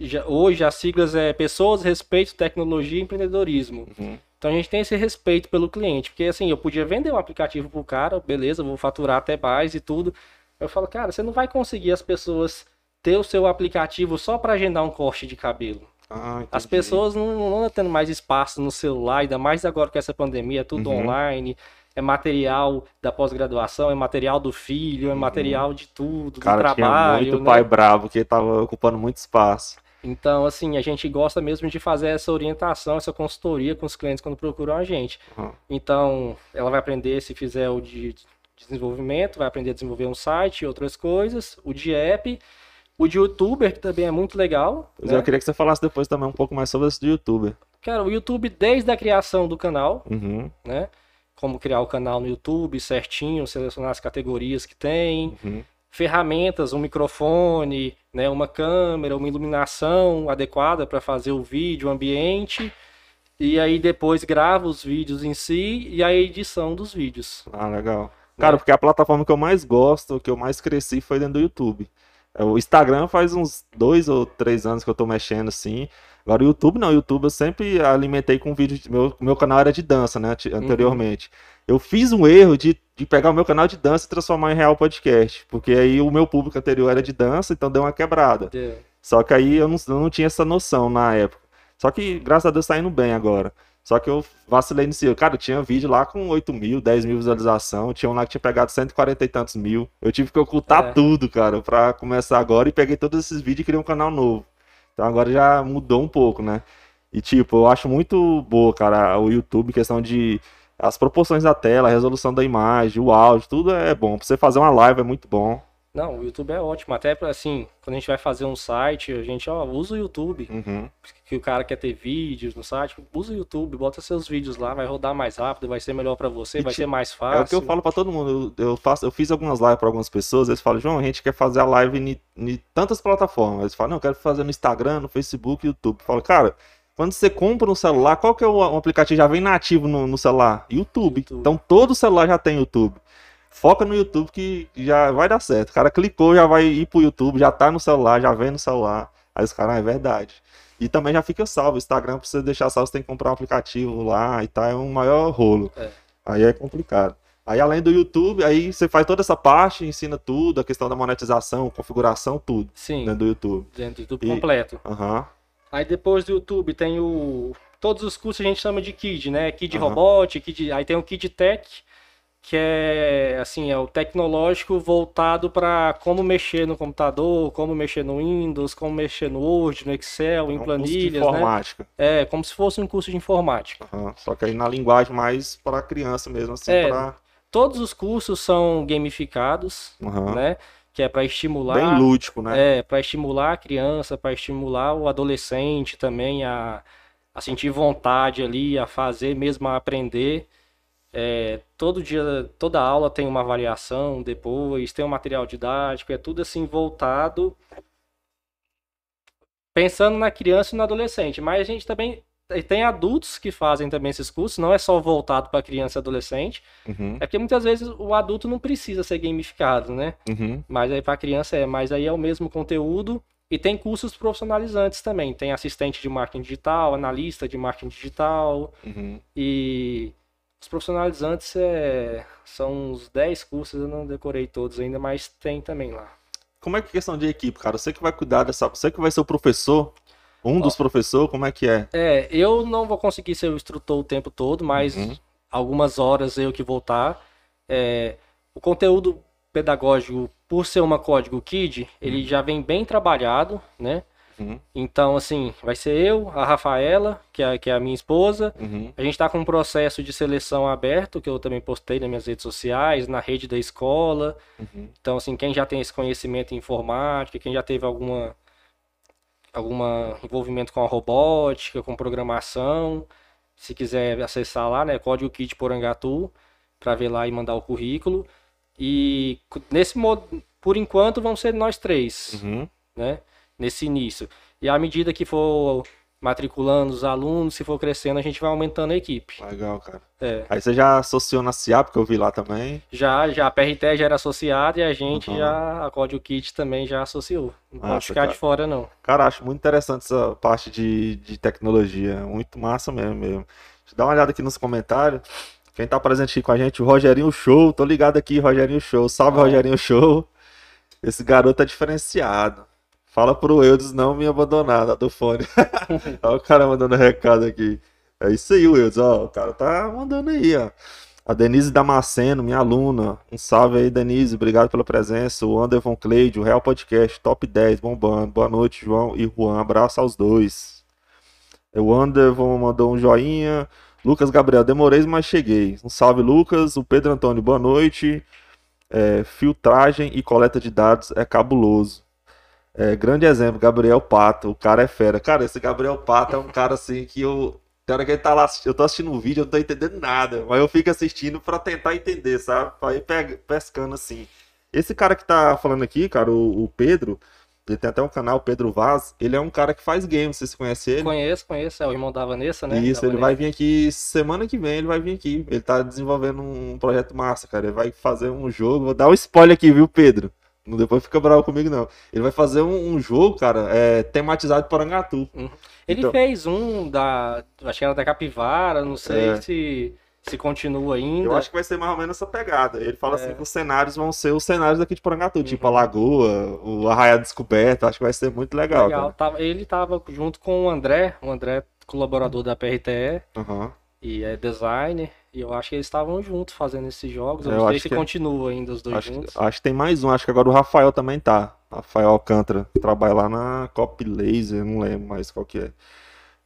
já- hoje as siglas é Pessoas, Respeito, Tecnologia e Empreendedorismo. Uhum. Então a gente tem esse respeito pelo cliente, porque assim, eu podia vender um aplicativo pro cara, beleza, vou faturar até mais e tudo. Eu falo, cara, você não vai conseguir as pessoas ter o seu aplicativo só para agendar um corte de cabelo. Ah, As pessoas não não estão tendo mais espaço no celular, ainda mais agora com essa pandemia, é tudo Uhum. online, é material da pós-graduação, é material do filho, é material de tudo, do Uhum. Cara, tinha trabalho, muito né? pai bravo que tava ocupando muito espaço. Então, assim, a gente gosta mesmo de fazer essa orientação, essa consultoria com os clientes quando procuram a gente. Uhum. Então, ela vai aprender se fizer o de desenvolvimento, vai aprender a desenvolver um site e outras coisas, o de app, o de youtuber, que também é muito legal. Mas né? eu queria que você falasse depois também um pouco mais sobre esse do youtuber. Cara, o YouTube desde a criação do canal, Uhum. né? Como criar o canal no YouTube certinho, selecionar as categorias que tem, Uhum. ferramentas, um microfone, né, uma câmera, uma iluminação adequada para fazer o vídeo, o ambiente, e aí depois grava os vídeos em si e a edição dos vídeos. Ah, legal. Cara, porque a plataforma que eu mais gosto, que eu mais cresci foi dentro do YouTube. É, O Instagram faz uns dois ou três anos que eu tô mexendo assim. Agora o YouTube não, o YouTube eu sempre alimentei com vídeo. de- Meu, meu canal era de dança, né? ti- Anteriormente. Eu fiz um erro de, de pegar o meu canal de dança e transformar em real podcast. Porque aí o meu público anterior era de dança, então deu uma quebrada. De- Só que aí eu não, eu não tinha essa noção na época. Só que, graças a Deus, tá indo bem agora. Só que eu vacilei nisso. Cara, tinha vídeo lá com 8 mil, 10 mil visualização. Tinha um lá que tinha pegado 140 e tantos mil. Eu tive que ocultar É. tudo, cara, pra começar agora. E peguei todos esses vídeos e criei um canal novo. Então agora já mudou um pouco, né? E, tipo, eu acho muito boa, cara, o YouTube, questão de as proporções da tela, a resolução da imagem, o áudio, tudo é bom. Pra você fazer uma live é muito bom. Não, o YouTube é ótimo. Até pra, assim, quando a gente vai fazer um site, a gente, ó, usa o YouTube. Uhum. Que o cara quer ter vídeos no site, usa o YouTube, bota seus vídeos lá, vai rodar mais rápido, vai ser melhor pra você, E vai ti- ser mais fácil. É o que eu falo pra todo mundo. Eu, faço, eu fiz algumas lives pra algumas pessoas, eles falam, João, a gente quer fazer a live em, em tantas plataformas. Eles falam, não, eu quero fazer no Instagram, no Facebook, YouTube. Eu falo, cara, quando você compra um celular, qual que é o, aplicativo? Já vem nativo no, no celular? YouTube. YouTube. Então todo celular já tem YouTube. Foca no YouTube que já vai dar certo. O cara clicou, já vai ir pro YouTube, já tá no celular, já vem no celular. Aí os caras, ah, é verdade. E também já fica salvo. O Instagram, pra você deixar salvo, você tem que comprar um aplicativo lá e tal. É um maior rolo. É. Aí é complicado. Aí além do YouTube, aí você faz toda essa parte, ensina tudo, a questão da monetização, configuração, tudo Sim, dentro do YouTube. dentro do YouTube E- completo. Aham. Aí depois do YouTube tem o. Todos os cursos a gente chama de KID, né? KID Aham. Robot, KID... aí tem o KID Tech, que é assim, é o tecnológico voltado para como mexer no computador, como mexer no Windows, como mexer no Word, no Excel, É em um curso de planilhas, né? informática. É, como se fosse um curso de informática. Aham. Só que aí na linguagem mais para criança mesmo, assim, É, pra... Todos os cursos são gamificados, Aham. né? Que é para estimular Bem lúdico, né? É, para estimular a criança, para estimular o adolescente também a, a sentir vontade ali, a fazer mesmo, a aprender. É, todo dia, toda aula tem uma avaliação depois, tem um material didático, é tudo assim voltado pensando na criança e no adolescente. Mas a gente também tem adultos que fazem também esses cursos, não é só voltado para criança e adolescente. Uhum. É porque muitas vezes o adulto não precisa ser gamificado, né? Uhum. Mas aí para criança é, mas aí é o mesmo conteúdo e tem cursos profissionalizantes também. Tem assistente de marketing digital, analista de marketing digital Uhum. e os profissionalizantes é, são uns 10 cursos, eu não decorei todos ainda, mas tem também lá. Como é que é questão de equipe, cara? Você que vai cuidar dessa. Você que vai ser o professor, um dos professores, como é que é? É, eu não vou conseguir ser o instrutor o tempo todo, mas Uhum. algumas horas eu que voltar. É, o conteúdo pedagógico, por ser uma código KID, ele já vem bem trabalhado, né? Uhum. Então, assim, vai ser eu, a Rafaela, que é, que é a minha esposa. Uhum. A gente está com um processo de seleção aberto, que eu também postei nas minhas redes sociais, na rede da escola. Uhum. Então, assim, quem já tem esse conhecimento em informática, quem já teve alguma alguma envolvimento com a robótica, com programação, se quiser acessar lá, né, Código Kit Porangatu, para ver lá e mandar o currículo. E nesse modo, por enquanto, vão ser nós três Uhum. né? Nesse início. E à medida que for matriculando os alunos, se for crescendo, a gente vai aumentando a equipe. Legal, cara. É. Aí você já associou na CIAP, que eu vi lá também. Já, já a PRT já era associada e a gente Uhum. já, a Código Kit também já associou. Não Massa, pode ficar cara. de fora, não. Cara, acho muito interessante essa parte de, de tecnologia. Muito massa mesmo, mesmo. Deixa eu dar uma olhada aqui nos comentários. Quem tá presente aqui com a gente, o Rogerinho Show. Tô ligado aqui, Rogerinho Show. Salve, Ó. Rogerinho Show. Esse garoto é diferenciado. Fala pro Eudes não me abandonar, lá do fone. Olha o cara mandando recado aqui. É isso aí, Eudes. Ó, o cara tá mandando aí, ó. A Denise Damasceno, minha aluna. Um salve aí, Denise. Obrigado pela presença. O Anderson Cleide, o Real Podcast, top 10, bombando. Boa noite, João e Juan. Abraço aos dois. O Anderson mandou um joinha. Lucas Gabriel, demorei, mas cheguei. Um salve, Lucas. O Pedro Antônio, boa noite. É, filtragem e coleta de dados é cabuloso. É, grande exemplo, Gabriel Pato. O cara é fera. Cara, esse Gabriel Pato é um cara assim que eu. Tem hora que ele tá lá, eu tô assistindo um vídeo, eu não tô entendendo nada. Mas eu fico assistindo pra tentar entender, sabe? Pra ir pescando assim. Esse cara que tá falando aqui, cara, o, o Pedro, ele tem até um canal, Pedro Vaz. Ele é um cara que faz games, vocês conhecem ele? Conheço, conheço. É o irmão da Vanessa, né? Isso, Da ele Vanessa. vai vir aqui semana que vem, ele vai vir aqui. Ele tá desenvolvendo um projeto massa, cara. Ele vai fazer um jogo. Vou dar um spoiler aqui, viu, Pedro? Não depois fica bravo comigo, não. Ele vai fazer um, um jogo, cara, é, tematizado por Angatu. Ele Então- fez um da. Acho que era da Capivara, não sei É. se, se continua ainda. Eu acho que vai ser mais ou menos essa pegada. Ele fala É. assim que os cenários vão ser os cenários daqui de Porangatu, tipo a Uhum. Lagoa, o Arraial Descoberto. Acho que vai ser muito legal, Legal. Tava- ele tava junto com o André, o André, colaborador da PRTE. Aham. e é designer. E eu acho que eles estavam juntos fazendo esses jogos. Eu não sei se que- continua ainda os dois Acho, juntos. acho que tem mais um. Acho que agora o Rafael também tá. Rafael Alcântara. Trabalha lá na Cop Laser, não lembro mais qual que é.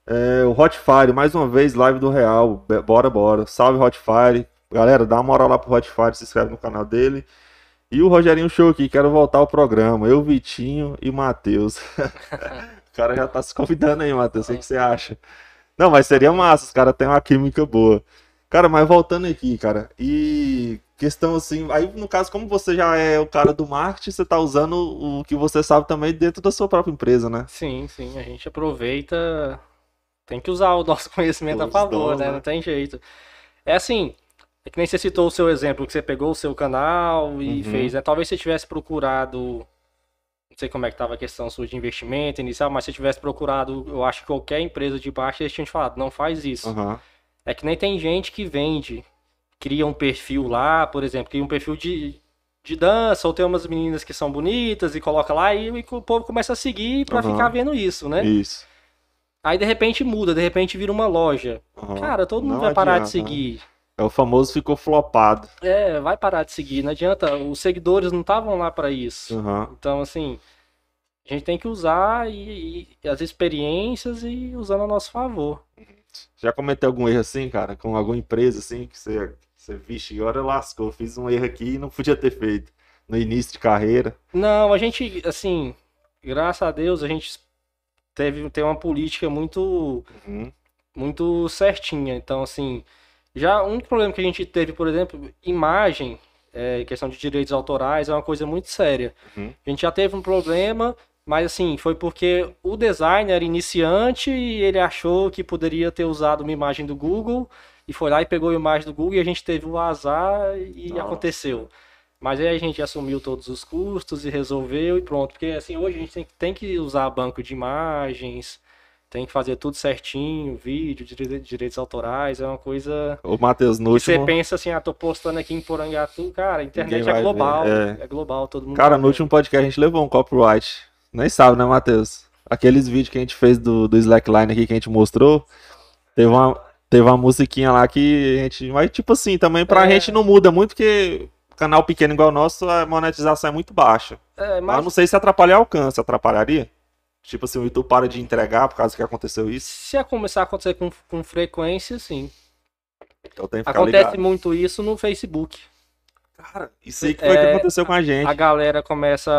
É, o Hotfire, mais uma vez, live do Real. Bora, bora. Salve Hotfire. Galera, dá uma moral lá pro Hotfire, se inscreve no canal dele. E o Rogerinho Show aqui, quero voltar ao programa. Eu, Vitinho e Matheus. o cara já tá se convidando aí, Matheus. O que você acha? Não, mas seria massa, os caras têm uma química boa. Cara, mas voltando aqui, cara. E questão assim, aí no caso, como você já é o cara do marketing, você tá usando o que você sabe também dentro da sua própria empresa, né? Sim, sim, a gente aproveita. Tem que usar o nosso conhecimento a Os favor, dons, né? né? Não tem jeito. É assim, é que nem você citou o seu exemplo, que você pegou o seu canal e Uhum. fez, né? Talvez você tivesse procurado, não sei como é que tava a questão sua de investimento inicial, mas se você tivesse procurado, eu acho que qualquer empresa de baixo, eles tinham te falado, não faz isso. Aham. É que nem tem gente que vende, cria um perfil lá, por exemplo, cria um perfil de, de dança, ou tem umas meninas que são bonitas e coloca lá e, o povo começa a seguir pra Aham. ficar vendo isso, né? Isso. Aí de repente muda, de repente vira uma loja. Aham. Cara, todo mundo Não vai parar de adianta, né? seguir. É o famoso ficou flopado. É, vai parar de seguir, não adianta, os seguidores não estavam lá pra isso. Aham. Então, assim, a gente tem que usar e, e as experiências e usando a nosso favor. Já cometeu algum erro assim, cara? Com alguma empresa assim que você, você vixe, agora lascou. Fiz um erro aqui e não podia ter feito. No início de carreira. Não, a gente, assim, graças a Deus, a gente teve tem uma política muito Uhum. muito certinha. Então, assim, já um problema que a gente teve, por exemplo, imagem, é, questão de direitos autorais, é uma coisa muito séria. Uhum. A gente já teve um problema, mas assim, foi porque o designer era iniciante e ele achou que poderia ter usado uma imagem do Google e foi lá e pegou a imagem do Google e a gente teve o azar e Nossa. aconteceu. Mas aí a gente assumiu todos os custos e resolveu e pronto. Porque assim, hoje a gente tem, tem que usar banco de imagens, tem que fazer tudo certinho, vídeo, dire- direitos autorais, é uma coisa. O Matheus, no que Você último. pensa assim, ah, tô postando aqui em Porangatu, cara, a internet é global, ver, é. global, todo mundo Cara, no último podcast a gente levou um copyright. Nem sabe, né, Matheus? Aqueles vídeos que a gente fez do, do Slackline aqui que a gente mostrou, teve uma, teve uma musiquinha lá que a gente. Mas, tipo assim, também pra É. gente não muda muito, porque canal pequeno igual o nosso, a monetização é muito baixa. É, Mas mas não sei se atrapalhar o alcance, atrapalharia? Tipo assim, o YouTube para de entregar por causa que aconteceu isso. se a começar a acontecer com, com frequência, sim. Então tem que ficar Acontece ligado. muito isso no Facebook. Cara, isso aí que foi o que É, aconteceu com a gente. A galera começa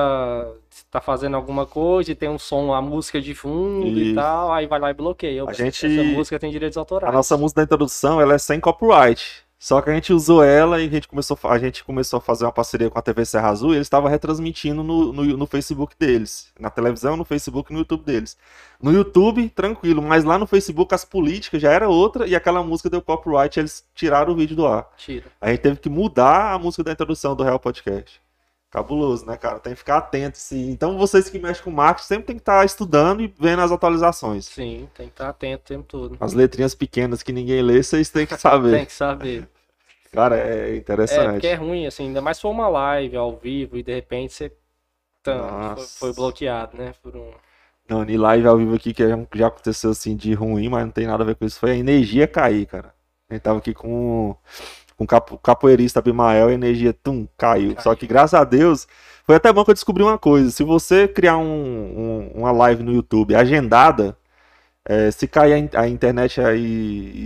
tá fazendo alguma coisa e tem um som, a música de fundo e Isso. tal, aí vai lá e bloqueia. A Opa, gente- Essa música tem direitos autorais. A nossa música da introdução, ela é sem copyright. Só que a gente usou ela e a gente começou, a gente começou a fazer uma parceria com a TV Serra Azul e eles estavam retransmitindo no, no, no Facebook deles. Na televisão, no Facebook e no YouTube deles. No YouTube, tranquilo, mas lá no Facebook as políticas já era outra e aquela música deu copyright eles tiraram o vídeo do ar. Tira. A gente teve que mudar a música da introdução do Real Podcast. Cabuloso, né, cara? Tem que ficar atento. Sim. Então vocês que mexem com marketing sempre tem que estar estudando e vendo as atualizações. Sim, tem que estar atento o tempo todo. As letrinhas pequenas que ninguém lê, vocês têm que saber. Tem que saber. Cara, é É, interessante. porque é ruim, assim, ainda mais se for uma live ao vivo e de repente você tá, foi, foi bloqueado, né? Por um... Não, em live ao vivo aqui que já aconteceu assim de ruim, mas não tem nada a ver com isso. Foi a energia cair, cara. A gente tava aqui com, com capo- capoeirista Abimael a energia, tum, caiu. Caiu. Só que graças a Deus, foi até bom que eu descobri uma coisa. Se você criar um- um- uma live no YouTube agendada, é, se cair a a, internet aí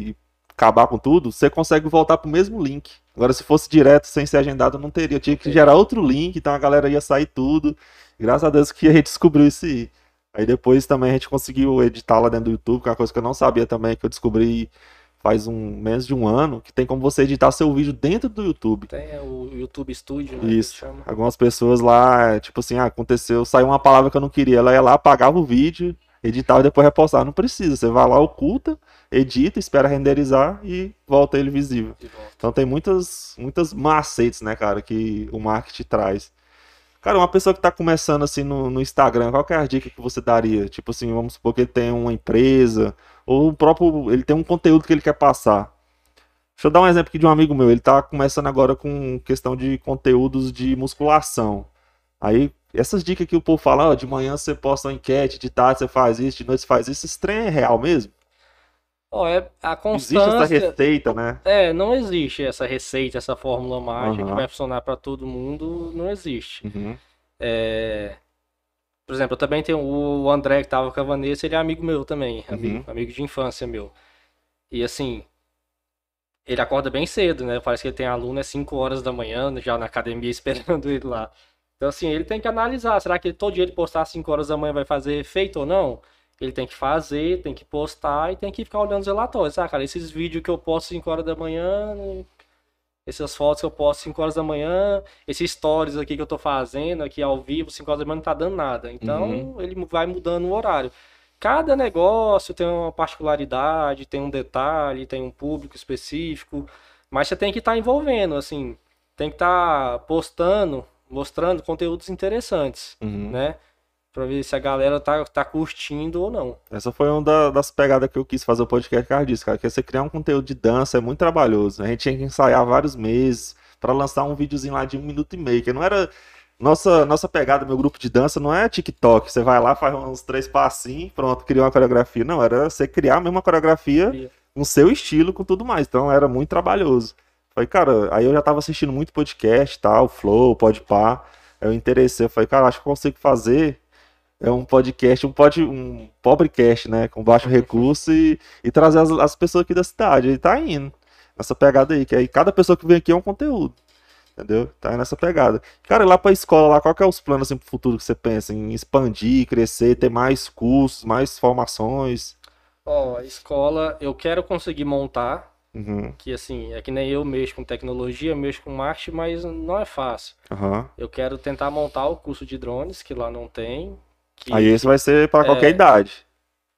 e acabar com tudo, você consegue voltar pro mesmo link. Agora, se fosse direto, sem ser agendado, não teria. Tinha que gerar outro link, então a galera ia sair tudo. Graças a Deus que a gente descobriu isso aí. Aí depois também a gente conseguiu editar lá dentro do YouTube, que é uma coisa que eu não sabia também, que eu descobri faz um menos de um ano, que tem como você editar seu vídeo dentro do YouTube. Tem é, o YouTube Studio, né? Isso. Algumas pessoas lá, tipo assim, ah, aconteceu, saiu uma palavra que eu não queria, ela ia lá, apagava o vídeo, editava e depois repostava. Não precisa, você vai lá, oculta, edita, espera renderizar e volta ele visível. Volta. Então tem muitas, muitas macetes, né, cara, que o marketing traz. Cara, uma pessoa que tá começando assim no, no Instagram, qual que é a dica que você daria? Tipo assim, vamos supor que ele tem uma empresa, ou o próprio, ele tem um conteúdo que ele quer passar. Deixa eu dar um exemplo aqui de um amigo meu, ele tá começando agora com questão de conteúdos de musculação. Aí, essas dicas que o povo fala, ó, de manhã você posta uma enquete, de tarde você faz isso, de noite você faz isso, esse trem é real mesmo? Ó, é, a Existe essa constância... receita, né? É, não existe essa receita, essa fórmula mágica Aham. que vai funcionar para todo mundo, não existe. Uhum. É, Por exemplo, eu também tenho o André que tava com a Vanessa, ele é amigo meu também, amigo, Uhum. amigo de infância meu. E assim, ele acorda bem cedo, né? Parece que ele tem aluno às 5 horas da manhã, já na academia esperando ele lá. Então assim, ele tem que analisar, será que todo dia ele postar às 5 horas da manhã vai fazer efeito ou não? Ele tem que fazer, tem que postar e tem que ficar olhando os relatórios. Ah, cara, esses vídeos que eu posto 5 horas da manhã, essas fotos que eu posto 5 horas da manhã, esses stories aqui que eu tô fazendo aqui ao vivo, 5 horas da manhã não tá dando nada. Então, ele vai mudando o horário. Cada negócio tem uma particularidade, tem um detalhe, tem um público específico, mas você tem que estar envolvendo, assim, tem que estar postando, mostrando conteúdos interessantes, Uhum. né? Pra ver se a galera tá, tá curtindo ou não. Essa foi uma da- das pegadas que eu quis fazer o podcast por causa disso, cara. Que você criar um conteúdo de dança é muito trabalhoso. A gente tinha que ensaiar vários meses pra lançar um videozinho lá de um minuto e meio. Que não era. Nossa, nossa pegada, meu grupo de dança, não é TikTok. Você vai lá, faz uns três passinhos, pronto, criou uma coreografia. Não, era você criar a mesma coreografia com seu estilo, com tudo mais. Então era muito trabalhoso. Falei, cara, aí eu já tava assistindo muito podcast, tal, Flow, Podpah. Eu interessei, eu falei, cara, acho que eu consigo fazer é um podcast, um, pod, um pobrecast, né? Com baixo recurso e, e trazer as, as pessoas aqui da cidade. E tá indo. Nessa pegada aí, que aí cada pessoa que vem aqui é um conteúdo. Entendeu? Tá nessa pegada. Cara, lá pra escola, lá, qual que é os planos assim, pro futuro que você pensa? Em expandir, crescer, ter mais cursos, mais formações? Ó, a escola, eu quero conseguir montar, Uhum, que assim, é que nem eu mexo com tecnologia, mexo com marketing, mas não é fácil. aham. Eu quero tentar montar o curso de drones, que lá não tem. Que Aí esse vai ser pra qualquer É. idade.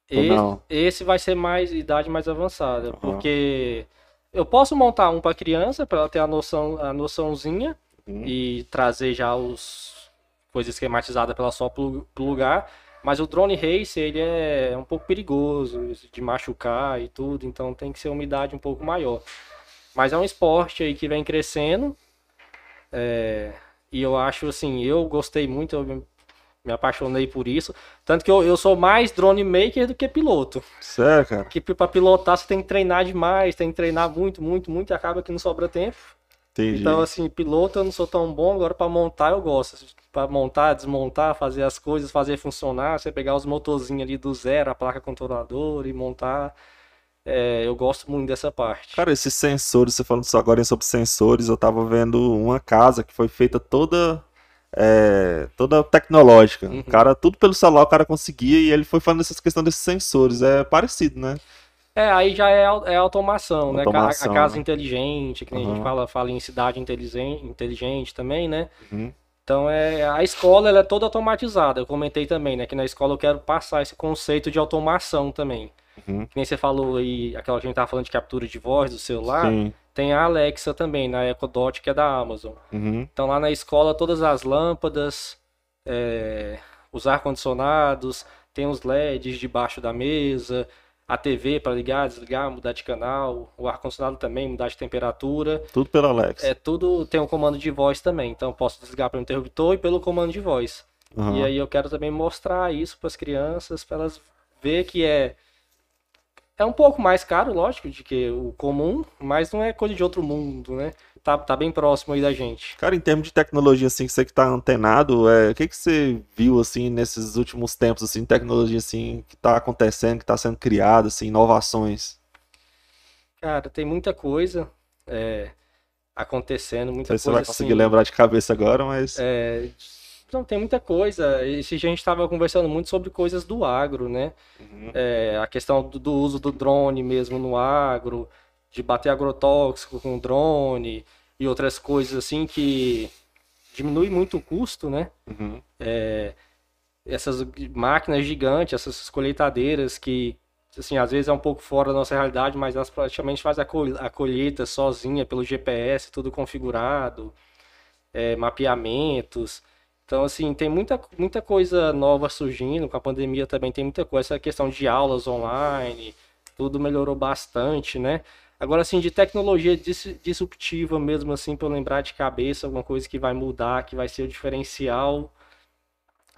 esse, não? esse vai ser mais idade mais avançada, Aham. porque eu posso montar um para criança, para ela ter a noção, a noçãozinha Uhum. e trazer já os coisas esquematizadas para ela só pro, pro lugar. Mas o drone race, ele é um pouco perigoso de machucar e tudo, então tem que ser uma idade um pouco maior. Mas é um esporte aí que vem crescendo. é, e eu acho assim, eu gostei muito, eu me- apaixonei por isso. Tanto que eu, eu sou mais drone maker do que piloto. Sério, cara. Que para pilotar você tem que treinar demais, tem que treinar muito, muito, muito, e acaba que não sobra tempo. Entendi. Então, assim, piloto eu não sou tão bom, agora para montar eu gosto. Para montar, desmontar, fazer as coisas, fazer funcionar, você pegar os motorzinhos ali do zero, a placa controladora e montar. é, eu gosto muito dessa parte. Cara, esses sensores, você falando só agora sobre sensores, eu tava vendo uma casa que foi feita toda é, toda tecnológica. Uhum. O cara, tudo pelo celular o cara conseguia e ele foi falando essas questões desses sensores. É parecido, né? É, aí já é, é automação, né? Automação, A casa né? inteligente, que nem a gente Uhum. fala, fala em cidade inteligente, inteligente também, né? Uhum. Então é a escola ela é toda automatizada. Eu comentei também, né, que na escola eu quero passar esse conceito de automação também. Uhum. Que nem você falou aí, aquela que a gente tava falando de captura de voz do celular, Sim. tem a Alexa também, na Echo Dot, que é da Amazon. Uhum. Então lá na escola todas as lâmpadas, é, os ar-condicionados, tem os LEDs debaixo da mesa, a TV para ligar, desligar, mudar de canal, o ar-condicionado também, mudar de temperatura. Tudo pelo Alex. É tudo tem um comando de voz também, então eu posso desligar pelo interruptor e pelo comando de voz. Uhum. E aí eu quero também mostrar isso para as crianças, para elas ver que é é um pouco mais caro, lógico, de que o comum, mas não é coisa de outro mundo, né? Tá, tá bem próximo aí da gente. Cara, em termos de tecnologia, assim, que você que tá antenado, é, o que que você viu, assim, nesses últimos tempos, assim, tecnologia, assim, que tá acontecendo, que tá sendo criada, assim, inovações? Cara, tem muita coisa é, acontecendo, Não muita sei se você coisa vai conseguir assim. lembrar de cabeça agora, mas... é, não, tem muita coisa. Esse dia a gente estava conversando muito sobre coisas do agro, né? Uhum. É, a questão do, do uso do drone mesmo no agro, de bater agrotóxico com drone e outras coisas assim que diminui muito o custo, né? Uhum. essas máquinas gigantes, essas colheitadeiras que, assim, às vezes é um pouco fora da nossa realidade, mas elas praticamente fazem a colheita sozinha pelo GPS, tudo configurado, é, mapeamentos. Então, assim, tem muita, muita coisa nova surgindo, com a pandemia também tem muita coisa, essa questão de aulas online, tudo melhorou bastante, né? Agora, assim, de tecnologia dis- disruptiva mesmo, assim, para eu lembrar de cabeça, alguma coisa que vai mudar, que vai ser o diferencial.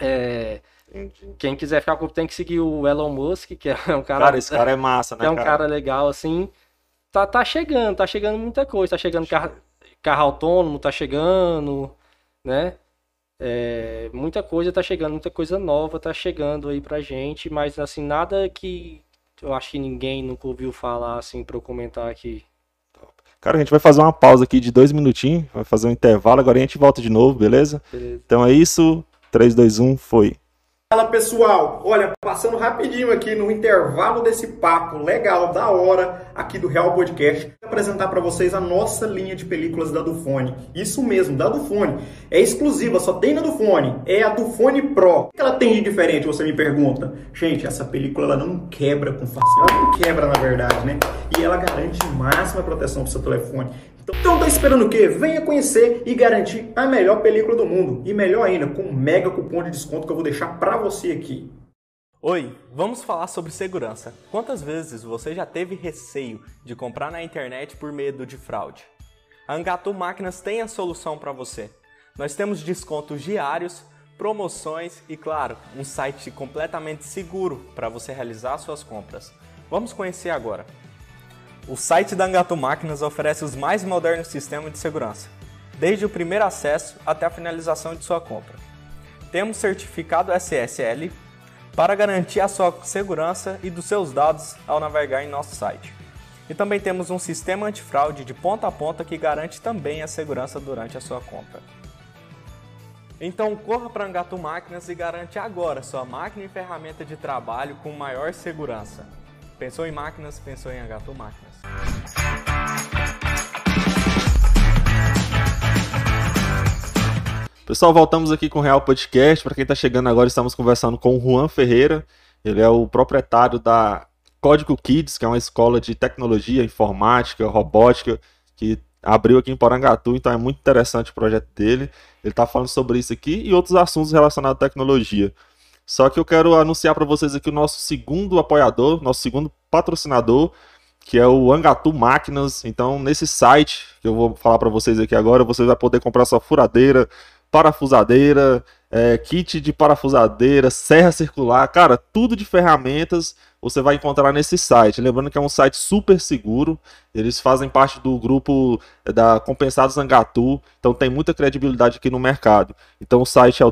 É, quem quiser ficar com tem que seguir o Elon Musk, que é um cara, Cara, esse cara é massa, né, é um cara? cara legal, assim. Tá, tá chegando, tá chegando muita coisa. Tá chegando carro, carro autônomo, tá chegando, né? É, muita coisa tá chegando, muita coisa nova tá chegando aí pra gente, mas assim, nada que eu acho que ninguém nunca ouviu falar assim pra eu comentar aqui. Cara, a gente vai fazer uma pausa aqui de dois minutinhos, vai fazer um intervalo, agora a gente volta de novo, beleza? Beleza. Então é isso, 3, 2, 1, foi. Fala pessoal, olha, passando rapidinho aqui no intervalo desse papo legal, da hora, aqui do Real Podcast, vou apresentar para vocês a nossa linha de películas da Dufone. Isso mesmo, da Dufone. É exclusiva, só tem na Dufone. É a Dufone Pro. O que ela tem de diferente, você me pergunta? Gente, essa película ela não quebra com facilidade. Ela não quebra, na verdade, né? E ela garante máxima proteção pro seu telefone. Então tá esperando o quê? Venha conhecer e garantir a melhor película do mundo. E melhor ainda, com um mega cupom de desconto que eu vou deixar pra você aqui. Oi, vamos falar sobre segurança. Quantas vezes você já teve receio de comprar na internet por medo de fraude? A Angatu Máquinas tem a solução para você. Nós temos descontos diários, promoções e, claro, um site completamente seguro para você realizar suas compras. Vamos conhecer agora. O site da Angatu Máquinas oferece os mais modernos sistemas de segurança, desde o primeiro acesso até a finalização de sua compra. Temos certificado SSL para garantir a sua segurança e dos seus dados ao navegar em nosso site. E também temos um sistema antifraude de ponta a ponta que garante também a segurança durante a sua compra. Então corra para Angatu Máquinas e garante agora sua máquina e ferramenta de trabalho com maior segurança. Pensou em máquinas, pensou em Angatu Máquinas. Pessoal, voltamos aqui com o Real Podcast. Para quem está chegando agora, estamos conversando com o Juan Ferreira. Ele é o proprietário da Código Kids, que é uma escola de tecnologia, informática, robótica, que abriu aqui em Porangatu, então é muito interessante o projeto dele. Ele está falando sobre isso aqui e outros assuntos relacionados à tecnologia. Só que eu quero anunciar para vocês aqui o nosso segundo apoiador, nosso segundo patrocinador, que é o Angatu Máquinas. Então, nesse site que eu vou falar para vocês aqui agora, você vai poder comprar sua furadeira, parafusadeira, é, kit de parafusadeira, serra circular, cara, tudo de ferramentas você vai encontrar nesse site. Lembrando que é um site super seguro, eles fazem parte do grupo é, da Compensados Angatu, então tem muita credibilidade aqui no mercado. Então o site é o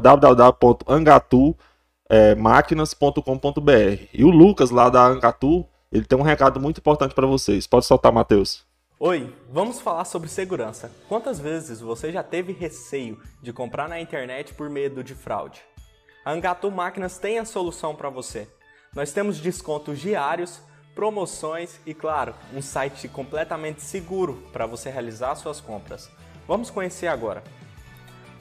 www.angatumáquinas.com.br. E o Lucas lá da Angatu, ele tem um recado muito importante para vocês. Pode soltar, Matheus. Oi, vamos falar sobre segurança. Quantas vezes você já teve receio de comprar na internet por medo de fraude? A Angatu Máquinas tem a solução para você. Nós temos descontos diários, promoções e, claro, um site completamente seguro para você realizar suas compras. Vamos conhecer agora.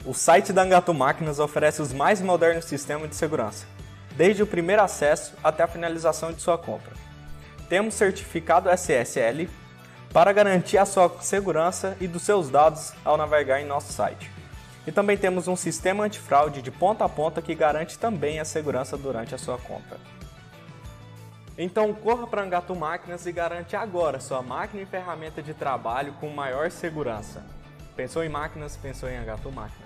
O site da Angatu Máquinas oferece os mais modernos sistemas de segurança, desde o primeiro acesso até a finalização de sua compra. Temos certificado SSL para garantir a sua segurança e dos seus dados ao navegar em nosso site. E também temos um sistema antifraude de ponta a ponta que garante também a segurança durante a sua compra. Então corra para Angatu Máquinas e garante agora sua máquina e ferramenta de trabalho com maior segurança. Pensou em máquinas, pensou em Angatu Máquinas.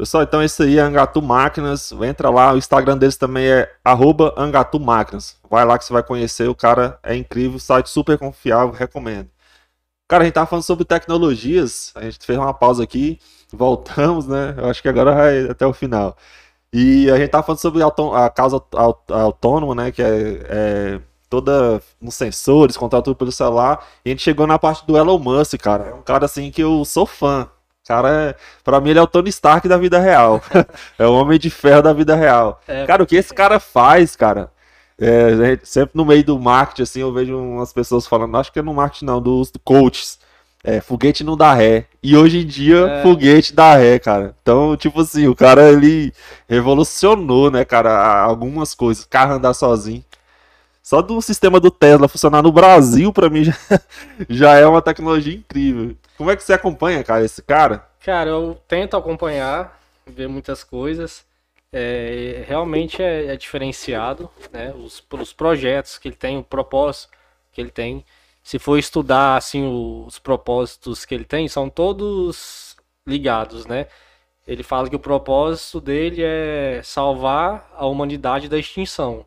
Pessoal, então esse aí é Angatu Máquinas. Entra lá, o Instagram deles também é Angatu Máquinas. Vai lá que você vai conhecer, o cara é incrível, site super confiável, recomendo. Cara, a gente tava falando sobre tecnologias, a gente fez uma pausa aqui, voltamos, né? Eu acho que agora vai até o final. E a gente tava falando sobre a causa autônoma, né? Que é, é toda nos sensores, controla tudo pelo celular. E a gente chegou na parte do Elon Musk, cara. É um cara assim que eu sou fã cara, é, pra mim, ele é o Tony Stark da vida real. é o homem de ferro da vida real. É, cara, o que esse cara faz, cara? É, sempre no meio do marketing, assim, eu vejo umas pessoas falando, acho que é no marketing não, dos coaches. É, foguete não dá ré. E hoje em dia, é. foguete dá ré, cara. Então, tipo assim, o cara, ele revolucionou, né, cara, algumas coisas. Carro andar sozinho. Só do sistema do Tesla funcionar no Brasil, para mim, já, já é uma tecnologia incrível. Como é que você acompanha, cara, esse cara? Cara, eu tento acompanhar, ver muitas coisas. É, realmente é, é, diferenciado, né? Os, os projetos que ele tem, o propósito que ele tem. Se for estudar assim os propósitos que ele tem, são todos ligados, né? Ele fala que o propósito dele é salvar a humanidade da extinção.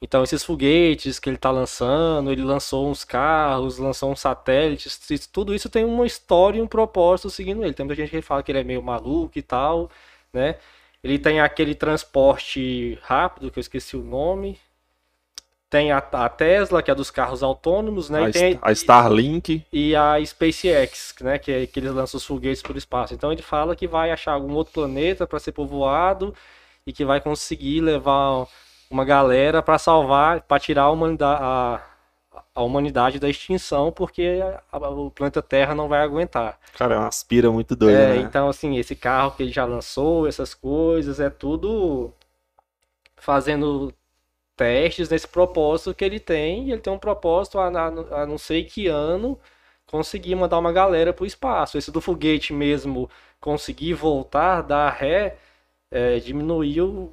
Então, esses foguetes que ele está lançando, ele lançou uns carros, lançou uns satélites, tudo isso tem uma história e um propósito seguindo ele. Tem muita gente que fala que ele é meio maluco e tal, né? Ele tem aquele transporte rápido, que eu esqueci o nome. Tem a, a Tesla, que é dos carros autônomos, né? A, e tem, a Starlink. E a SpaceX, né? Que, é, que eles lançam os foguetes para o espaço. Então ele fala que vai achar algum outro planeta para ser povoado e que vai conseguir levar uma galera para salvar, para tirar a humanidade, a, a humanidade da extinção, porque a, a, o planeta Terra não vai aguentar. Cara, é uma aspira muito doida, é, né? Então, assim, esse carro que ele já lançou, essas coisas, é tudo fazendo testes nesse propósito que ele tem. E ele tem um propósito a, a, a não sei que ano conseguir mandar uma galera para o espaço. Esse do foguete mesmo conseguir voltar, dar ré é, diminuiu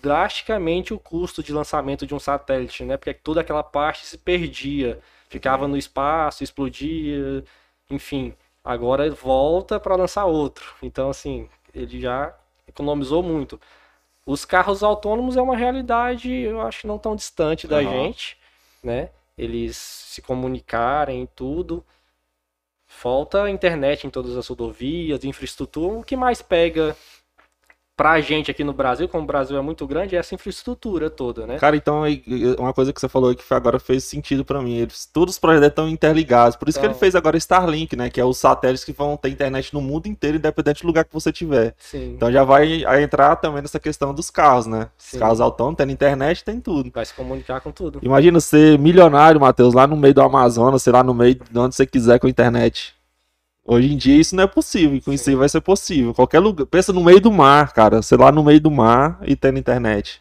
drasticamente o custo de lançamento de um satélite, né? Porque toda aquela parte se perdia, ficava no espaço, explodia, enfim. Agora volta para lançar outro. Então, assim, ele já economizou muito. Os carros autônomos é uma realidade, eu acho, não tão distante da uhum. gente, né? Eles se comunicarem tudo. Falta internet em todas as rodovias, infraestrutura. O que mais pega pra gente aqui no Brasil, como o Brasil é muito grande, é essa infraestrutura toda, né? Cara, então uma coisa que você falou que agora fez sentido para mim. Eles, todos os projetos estão interligados. Por isso então... que ele então fez agora Starlink, né? Que é os satélites que vão ter internet no mundo inteiro, independente do lugar que você tiver. Sim. Então já vai entrar também nessa questão dos carros, né? Sim. Os carros autônomos, tendo internet, tem tudo. Vai se comunicar com tudo. Imagina ser milionário, Matheus, lá no meio do Amazonas, sei lá, no meio de onde você quiser com internet. Hoje em dia isso não é possível, com isso vai ser possível. Qualquer lugar, pensa no meio do mar, cara, sei lá, no meio do mar e tendo internet.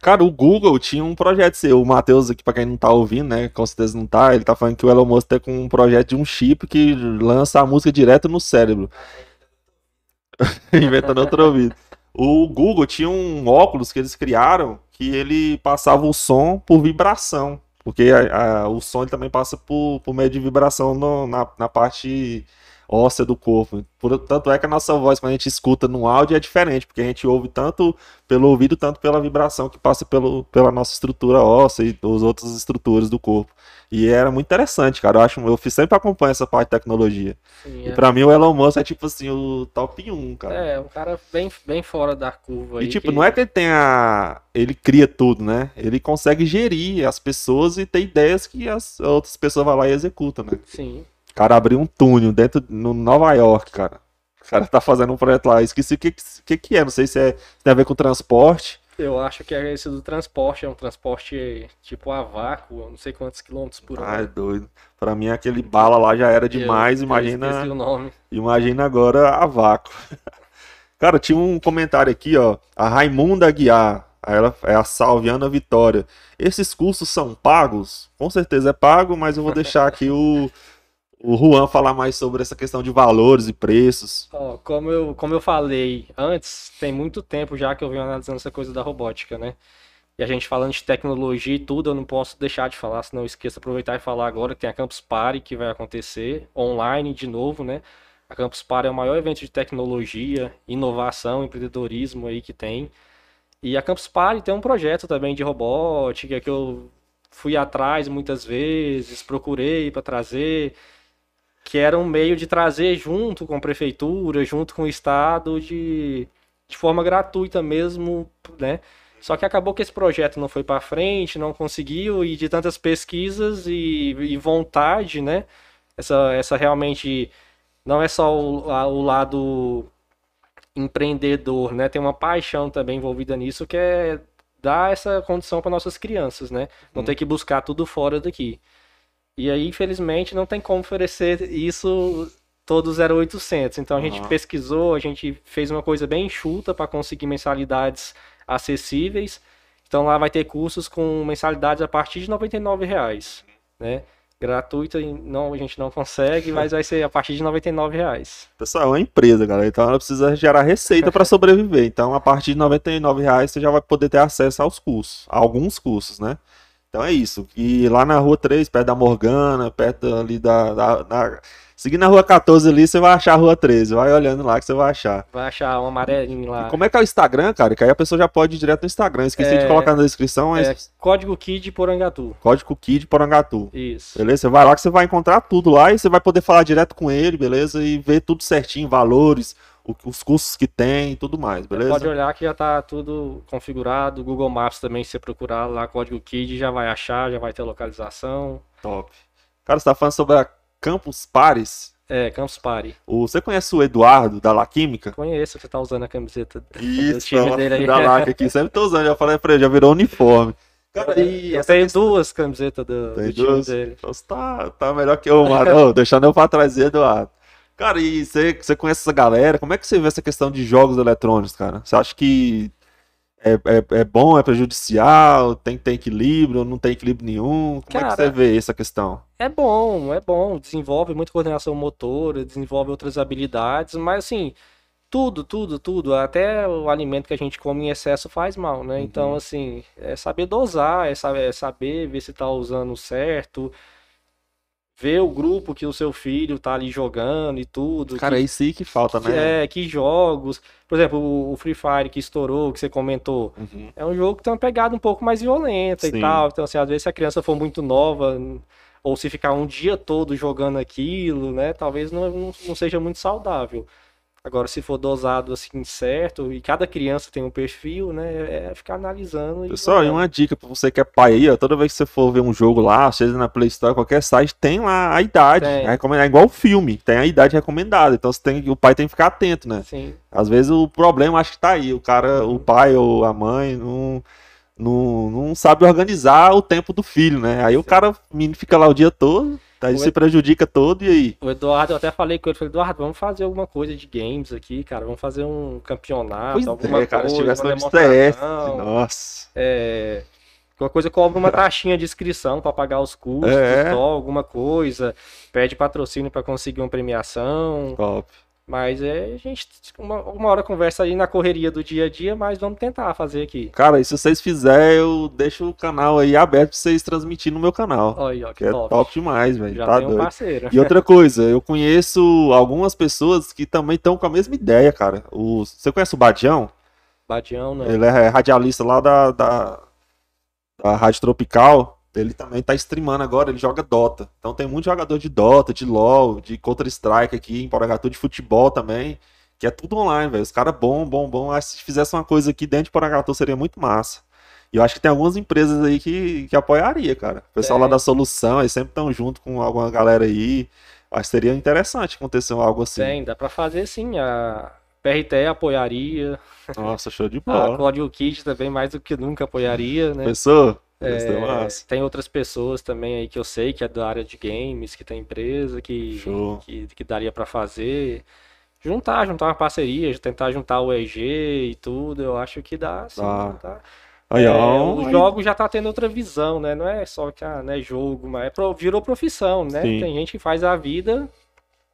Cara, o Google tinha um projeto seu. O Matheus aqui, pra quem não tá ouvindo, né? Com certeza não tá. Ele tá falando que o Elon Musk tá com um projeto de um chip que lança a música direto no cérebro. Inventando outro ouvido. O Google tinha um óculos que eles criaram que ele passava o som por vibração. Porque a, a, o som ele também passa por, por meio de vibração no, na, na parte óssea do corpo. Por, tanto é que a nossa voz, quando a gente escuta no áudio, é diferente, porque a gente ouve tanto pelo ouvido, tanto pela vibração que passa pelo, pela nossa estrutura óssea e as outras estruturas do corpo. E era muito interessante, cara. Eu acho, eu sempre acompanho essa parte de tecnologia. Sim, e é. pra mim o Elon Musk é tipo assim, o top 1, cara. É, um cara bem, bem fora da curva. E tipo, que... não é que ele tenha. Ele cria tudo, né? Ele consegue gerir as pessoas e ter ideias que as outras pessoas vão lá e executam, né? Sim. O cara abriu um túnel dentro no Nova York, cara. O cara tá fazendo um projeto lá. Esqueci o que, que, que é. Não sei se, é, se tem a ver com transporte. Eu acho que é esse do transporte. É um transporte tipo a vácuo. Não sei quantos quilômetros por hora. Ah, é doido. Pra mim, aquele bala lá já era demais. Eu, imagina. Eu o nome. Imagina agora a vácuo. cara, tinha um comentário aqui, ó. A Raimunda Aguiar. Ela é a Salviana Vitória. Esses cursos são pagos? Com certeza é pago, mas eu vou deixar aqui o, o Juan falar mais sobre essa questão de valores e preços. Oh, como, eu, como eu falei antes, tem muito tempo já que eu venho analisando essa coisa da robótica, né? E a gente falando de tecnologia e tudo, eu não posso deixar de falar, senão eu esqueço aproveitar e falar agora que tem a Campus Party que vai acontecer online de novo, né? A Campus Party é o maior evento de tecnologia, inovação, empreendedorismo aí que tem. E a Campus Party tem um projeto também de robótica que eu fui atrás muitas vezes, procurei para trazer que era um meio de trazer junto com a prefeitura, junto com o estado, de, de forma gratuita mesmo, né? Só que acabou que esse projeto não foi para frente, não conseguiu, e de tantas pesquisas e, e, vontade, né? Essa, essa realmente não é só o, a, o lado empreendedor, né? Tem uma paixão também envolvida nisso, que é dar essa condição para nossas crianças, né? Não hum. ter que buscar tudo fora daqui. E aí, infelizmente, não tem como oferecer isso todo 0800. Então a uhum. gente pesquisou, a gente fez uma coisa bem enxuta para conseguir mensalidades acessíveis. Então lá vai ter cursos com mensalidades a partir de R$ reais, né? Gratuito não, a gente não consegue, mas vai ser a partir de R$ reais. Pessoal, é uma empresa, galera, então ela precisa gerar receita para sobreviver. Então, a partir de R$ reais você já vai poder ter acesso aos cursos, a alguns cursos, né? Então é isso. E lá na rua 3, perto da Morgana, perto ali da. da, da... Seguindo a rua 14 ali, você vai achar a rua 13. Vai olhando lá que você vai achar. Vai achar um amarelinho lá. E como é que é o Instagram, cara? Que aí a pessoa já pode ir direto no Instagram. Esqueci É, de colocar na descrição, mas É, Código Kid Porangatu. código Kid Porangatu. Isso. Beleza? Você vai lá que você vai encontrar tudo lá e você vai poder falar direto com ele, beleza? E ver tudo certinho, valores, o- os cursos que tem e tudo mais, beleza? Pode olhar que já tá tudo configurado. Google Maps também, se você procurar lá Código Kid, já vai achar, já vai ter localização. Top. Cara, você tá falando sobre a Campus Pares. É, Campus Party. O, você conhece o Eduardo da La Química? Conheço, você tá usando a camiseta do Isso, time dele aí. da LAC aqui. Sempre tô usando, já falei pra ele, já virou uniforme. Cara, e Eu tenho questão- duas camisetas do, do time duas? dele. Então tá, tá melhor que eu, mano. Ô, deixando eu pra trás, Eduardo. Cara, e você, você conhece essa galera? Como é que você vê essa questão de jogos eletrônicos, cara? Você acha que é, é, é bom, é prejudicial, tem que ter equilíbrio, não tem equilíbrio nenhum? Como é que Cara, você vê essa questão? É bom, é bom. Desenvolve muita coordenação motora, desenvolve outras habilidades, mas assim, tudo, tudo, tudo, até o alimento que a gente come em excesso faz mal, né? Uhum. Então, assim, é saber dosar, é saber, é saber ver se tá usando certo, ver o grupo que o seu filho tá ali jogando e tudo. Cara, que, é isso aí que falta, que- né? é, que jogos. Por exemplo, o- o Free Fire que estourou, que você comentou. Uhum. É um jogo que tem uma pegada um pouco mais violenta Sim. e tal. Então, assim, às vezes se a criança for muito nova, ou se ficar um dia todo jogando aquilo, né? Talvez não, não, não seja muito saudável. Agora, se for dosado assim certo, e cada criança tem um perfil, né? É ficar analisando Pessoal, e uma dica pra você que é pai aí, ó, toda vez que você for ver um jogo lá, seja na Play Store, qualquer site, tem lá a idade. É, é igual o filme, tem a idade recomendada. Então você tem, o pai tem que ficar atento, né? Assim, Às vezes o problema acho que tá aí, o cara, o pai ou a mãe não, não, não sabe organizar o tempo do filho, né? Aí o cara, o menino fica lá o dia todo, aí O se Ed- prejudica todo e aí? o Eduardo, eu até falei com ele, falei, Eduardo, vamos fazer alguma coisa de games aqui, cara. Vamos fazer um campeonato, Pois alguma é, cara, se coisa, tivesse uma demonstração. nossa. É, qualquer coisa cobra uma taxinha de inscrição para pagar os custos, É. alguma coisa, pede patrocínio para conseguir uma premiação, Top. Mas é a gente uma, uma hora conversa aí na correria do dia a dia, mas vamos tentar fazer aqui. Cara, e se vocês fizerem, eu deixo o canal aí aberto pra vocês transmitirem no meu canal. Olha ó, que Que é top. top demais, velho. Já Tá tem um doido. parceiro. E outra coisa, eu conheço algumas pessoas que também estão com a mesma ideia, cara. O, você conhece o Badião? Badião, não. Ele é radialista lá da, da, da Rádio Tropical. Ele também tá streamando agora, ele joga Dota. Então tem muito jogador de Dota, de LoL, de Counter-Strike aqui, em Porangatu, de futebol também. Que é tudo online, velho. Os caras bom, bom, bom. Acho que se fizesse uma coisa aqui dentro de Porangatu seria muito massa. E eu acho que tem algumas empresas aí que, que apoiaria, cara. O pessoal lá Tem. da Solução, eles sempre estão junto com alguma galera aí. Acho que seria interessante acontecer algo assim. Tem, dá para fazer sim. A PRT apoiaria, Nossa, show de a bola. Código Kit também mais do que nunca apoiaria, né? Pensou? É, tem outras pessoas também aí que eu sei que é da área de games, que tem empresa que, que, que daria pra fazer. Juntar, juntar uma parceria, tentar juntar o EG e tudo, eu acho que dá, sim, Dá. tá? Aí, É, ó, o aí- jogo já tá tendo outra visão, né? Não é só que ah, né, jogo, mas é pro- virou profissão, né? Sim. Tem gente que faz a vida,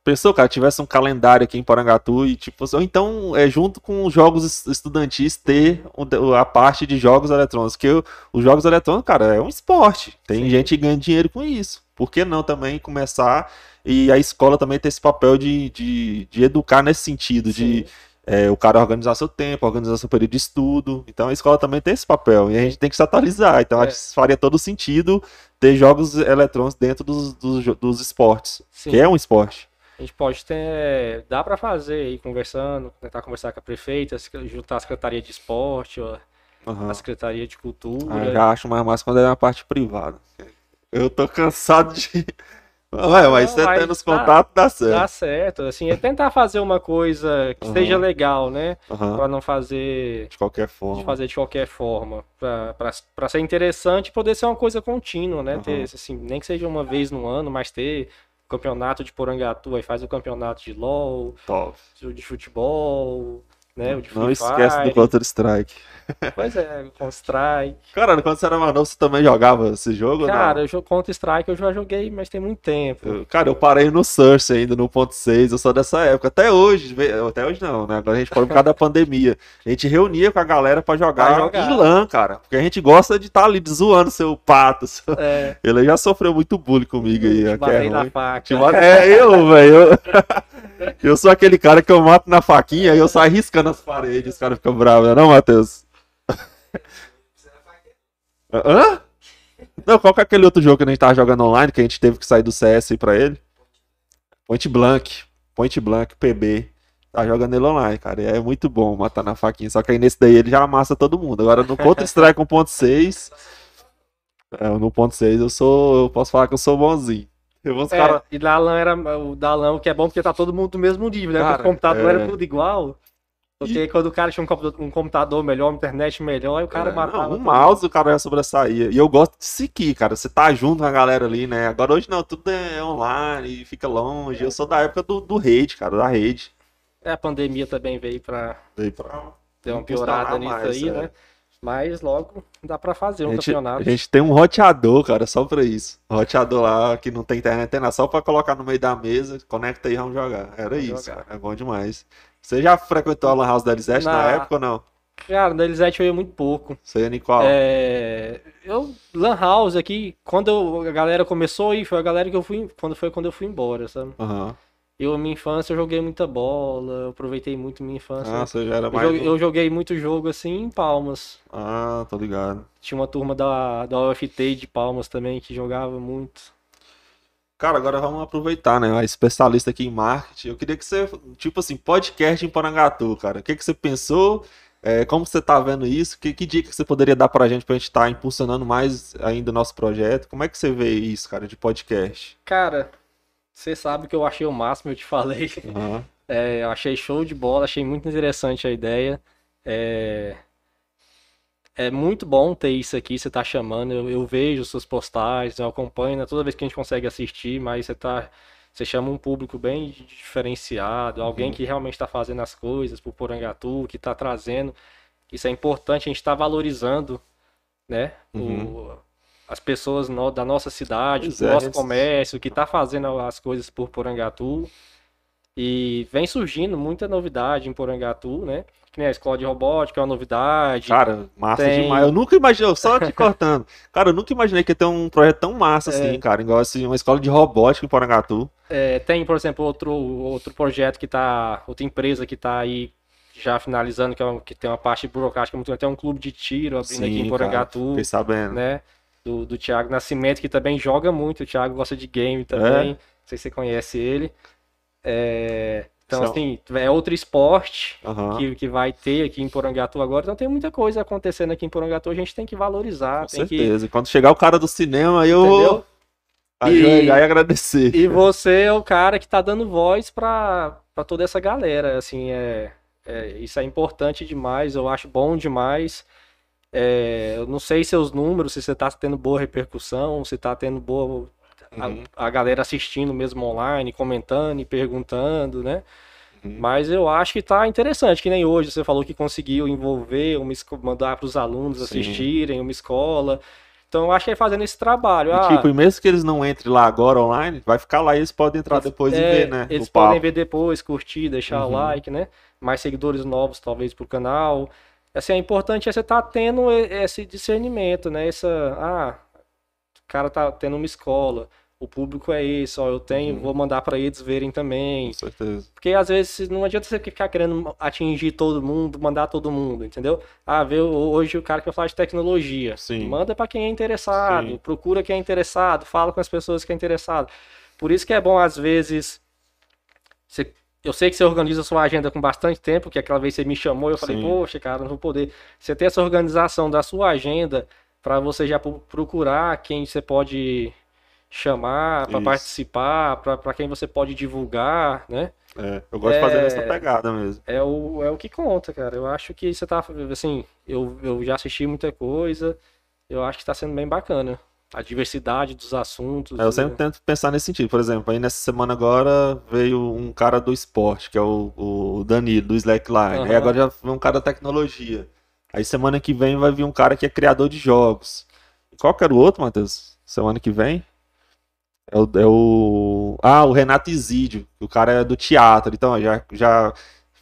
Pensou, cara, tivesse um calendário aqui em Porangatu e tipo, ou então é junto com os jogos es- estudantis ter a parte de jogos eletrônicos, que o- os jogos eletrônicos, cara, é um esporte. Tem Sim. gente que ganha dinheiro com isso. Por que não também começar e a escola também ter esse papel de, de, de educar nesse sentido, de Sim. é, o cara organizar seu tempo, organizar seu período de estudo. Então a escola também tem esse papel e a gente tem que se atualizar. Então É. acho que faria todo sentido ter jogos eletrônicos dentro dos, dos, dos esportes, sim. que é um esporte. A gente pode ter. Dá pra fazer aí conversando, tentar conversar com a prefeita, juntar a Secretaria de Esporte, ó, Aham. a Secretaria de Ah, Cultura. já acho mais massa quando é na parte privada. Eu tô cansado de. Ué, mas você tendo os dá- contatos, dá Dá certo. certo, assim, é tentar fazer uma coisa que Aham. seja legal, né? Aham, Pra não fazer De qualquer de forma. fazer de qualquer forma, pra pra- pra ser interessante poder ser uma coisa contínua, né? Ter, Aham. assim, nem que seja uma vez no ano, mas ter campeonato de Porangatu, aí faz o campeonato de LoL, Top. de futebol, né? O de Não Free esquece do Fire. Counter Strike. Pois é, Counter Strike. Cara, quando você era mais novo, você também jogava esse jogo? ou não? Cara, eu jogo Counter Strike eu já joguei, mas tem muito tempo. Eu- Cara, eu parei no Source ainda, no ponto 6, eu sou dessa época. Até hoje, até hoje não, né? Agora a gente parou por causa da pandemia. A gente reunia com a galera pra jogar, Pra jogar. em LAN, cara. Porque a gente gosta de estar ali zoando seu pato. seu- É, Ele já sofreu muito bullying comigo aí, te é batei na faca. É, eu, velho. Eu... eu sou aquele cara que eu mato na faquinha e eu saio riscando as paredes, os caras ficam bravos, não, é Matheus? Hã? Não, qual que é aquele outro jogo que a gente tava jogando online que a gente teve que sair do CS pra ele? Point Blank. Point Blank, PB. Tá jogando ele online, cara. E é muito bom matar na faquinha. Só que aí nesse daí ele já amassa todo mundo. Agora no Counter Strike 1.6. É, no 1.6 eu sou. Eu posso falar que eu sou bonzinho. É, caras. e da LAN era o da LAN, o que é bom porque tá todo mundo do mesmo nível, né? Cara, o computador é. era tudo igual. Porque quando o cara tinha um computador, melhor, uma internet melhor, aí o cara É, matava. não, um mouse o cara já sobressaía. E eu gosto de seguir, cara. Você tá junto com a galera ali, né? Agora hoje não, tudo é online, fica longe. Eu sou da época do, do rede, cara, da rede. É, a pandemia também veio pra Veio pra- ter uma piorada nisso mais, aí, é. né? Mas logo dá pra fazer um A gente, campeonato. a gente tem um roteador, cara, só pra isso. Um roteador lá que não tem internet, tem nada, só pra colocar no meio da mesa, conecta aí e vamos jogar. Era Vamos isso, jogar. cara. É bom demais. Você já frequentou a Lan House da Elisete na... Na- época ou não? Cara, da Elisete eu ia muito pouco. Você ia em qual? É, eu, Lan House aqui, quando eu- a galera começou aí, foi a galera que eu fui, quando foi quando eu fui embora, sabe? Aham. Eu, minha infância, eu joguei muita bola, eu aproveitei muito minha infância. Ah, você já era eu, mais. joguei, eu joguei muito jogo assim em Palmas. Ah, tô ligado. Tinha uma turma da, da UFT de Palmas também que jogava muito. Cara, agora vamos aproveitar, né? A especialista aqui em marketing. Eu queria que você, tipo assim, podcast em Porangatu, cara. O que que você pensou? É, como você tá vendo isso? Que, que dica que você poderia dar pra gente pra gente estar impulsionando mais ainda o nosso projeto? Como é que você vê isso, cara, de podcast? Cara, você sabe que eu achei o máximo, eu te falei. Aham. É, eu achei show de bola, achei muito interessante a ideia. É, é muito bom ter isso aqui, você tá chamando. Eu, eu vejo suas postagens, eu acompanho, né, toda vez que a gente consegue assistir, mas você tá. Você chama um público bem diferenciado, alguém que realmente está fazendo as coisas pro Porangatu, que está trazendo. Isso é importante, a gente está valorizando, né? o- as pessoas no- da nossa cidade, Pois do é, nosso comércio, que está fazendo as coisas por Porangatu. E vem surgindo muita novidade em Porangatu, né? Que nem a escola de robótica é uma novidade. Cara, massa Tem- demais. Eu nunca imaginei, só te cortando. Cara, eu nunca imaginei que ia ter um projeto tão massa É. assim, cara. Igual assim, uma escola de robótica em Porangatu. É, tem, por exemplo, outro, outro projeto que tá. Outra empresa que tá aí já finalizando, que, é um- que tem uma parte burocrática muito grande. Tem um clube de tiro abrindo aqui em Sim, cara. Porangatu, Fiquei sabendo. né? Do, do Thiago Nascimento, que também joga muito. O Thiago gosta de game também. É? Não sei se você conhece ele. É, então, São- assim, é outro esporte Aham. que, que vai ter aqui em Porangatu agora. Então tem muita coisa acontecendo aqui em Porangatu, a gente tem que valorizar, Com que. certeza. E Quando chegar o cara do cinema, aí eu Entendeu? ajoelhar E- e agradecer. E você é o cara que tá dando voz pra, pra toda essa galera, assim, é, é- isso é importante demais, eu acho bom demais. É, eu não sei seus números, se você tá tendo boa repercussão, se tá tendo boa Uhum. a galera assistindo mesmo online, comentando e perguntando, né? Uhum. Mas eu acho que tá interessante, que nem hoje você falou que conseguiu envolver, uma, mandar para os alunos Sim. assistirem, uma escola. Então eu acho que é fazendo esse trabalho. E, Ah, tipo, e mesmo que eles não entrem lá agora online, vai ficar lá e eles podem entrar depois e É, ver, né? Eles o papo. podem ver depois, curtir, deixar o Uhum. like, né? Mais seguidores novos, talvez, pro canal. Assim, é importante é você estar tendo e- esse discernimento, né? Essa, ah, o cara tá tendo uma escola, o público é esse, ó, eu tenho, Uhum. vou mandar para eles verem também. Com certeza. Porque às vezes não adianta você ficar querendo atingir todo mundo, mandar todo mundo, entendeu? Ah, vê hoje o cara que vai falar de tecnologia. Sim. Manda para quem é interessado, Sim. procura quem é interessado, fala com as pessoas que é interessado. Por isso que é bom, às vezes. você- eu sei que você organiza sua agenda com bastante tempo, que aquela vez você me chamou, eu falei, Sim. poxa, cara, não vou poder. Você ter essa organização da sua agenda para você já pro- procurar quem você pode chamar para participar, para quem você pode divulgar, né? É, eu gosto de fazer nessa pegada mesmo. É o, é o que conta, cara. Eu acho que você tá, assim, eu, eu já assisti muita coisa, eu acho que tá sendo bem bacana. a diversidade dos assuntos. É, eu sempre tento pensar nesse sentido. Por exemplo, aí nessa semana agora veio um cara do esporte, que é o, o Danilo, do Slackline. Aí Aham. agora já veio um cara da tecnologia. Aí semana que vem vai vir um cara que é criador de jogos. Qual que era o outro, Matheus? Semana que vem? É o, é o- Ah, o Renato Isidio. O cara é do teatro. Então, já, já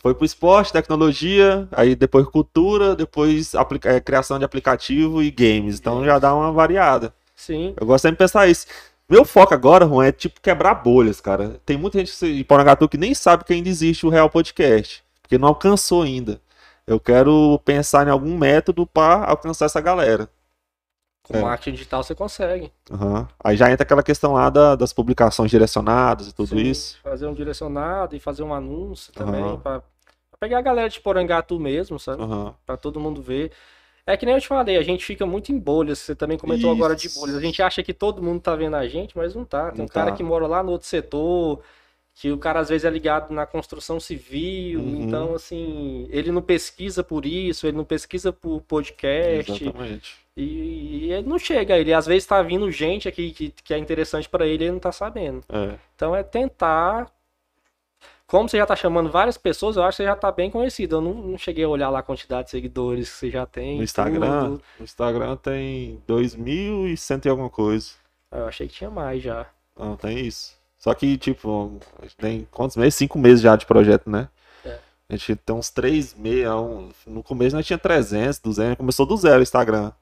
foi pro esporte, tecnologia, aí depois cultura, depois aplica- é, criação de aplicativo e games. Então já dá uma variada. Sim, Eu gosto sempre de pensar isso. Meu foco agora, Juan, é tipo quebrar bolhas, cara. Tem muita gente em Porangatu que nem sabe que ainda existe o Real Podcast, porque não alcançou ainda. Eu quero pensar em algum método para alcançar essa galera. Com É. marketing digital você consegue. Aham. Aí já entra aquela questão lá da- das publicações direcionadas e tudo Sim, isso. Fazer um direcionado e fazer um anúncio também, Aham. pra, pra pegar a galera de Porangatu mesmo, sabe? Aham. Pra todo mundo ver. É que nem eu te falei, a gente fica muito em bolhas. Você também comentou Isso. agora de bolhas. A gente acha que todo mundo tá vendo a gente, mas não tá. Tem Não um cara tá. que mora lá no outro setor, que o cara às vezes é ligado na construção civil. Uhum. Então, assim, ele não pesquisa por isso, ele não pesquisa por podcast. Exatamente. E, e ele não chega. Ele às vezes tá vindo gente aqui que, que é interessante pra ele e ele não tá sabendo. É. Então é tentar. Como você já tá chamando várias pessoas, eu acho que você já tá bem conhecido. Eu não, não cheguei a olhar lá a quantidade de seguidores que você já tem. No Instagram, tudo. no Instagram tem 2.100 e alguma coisa. Eu achei que tinha mais já. Não, tem isso. Só que, tipo, tem quantos meses? Cinco meses já de projeto, né? É. A gente tem uns três meses. um- No começo nós tinha 300, 200. Começou do zero o Instagram.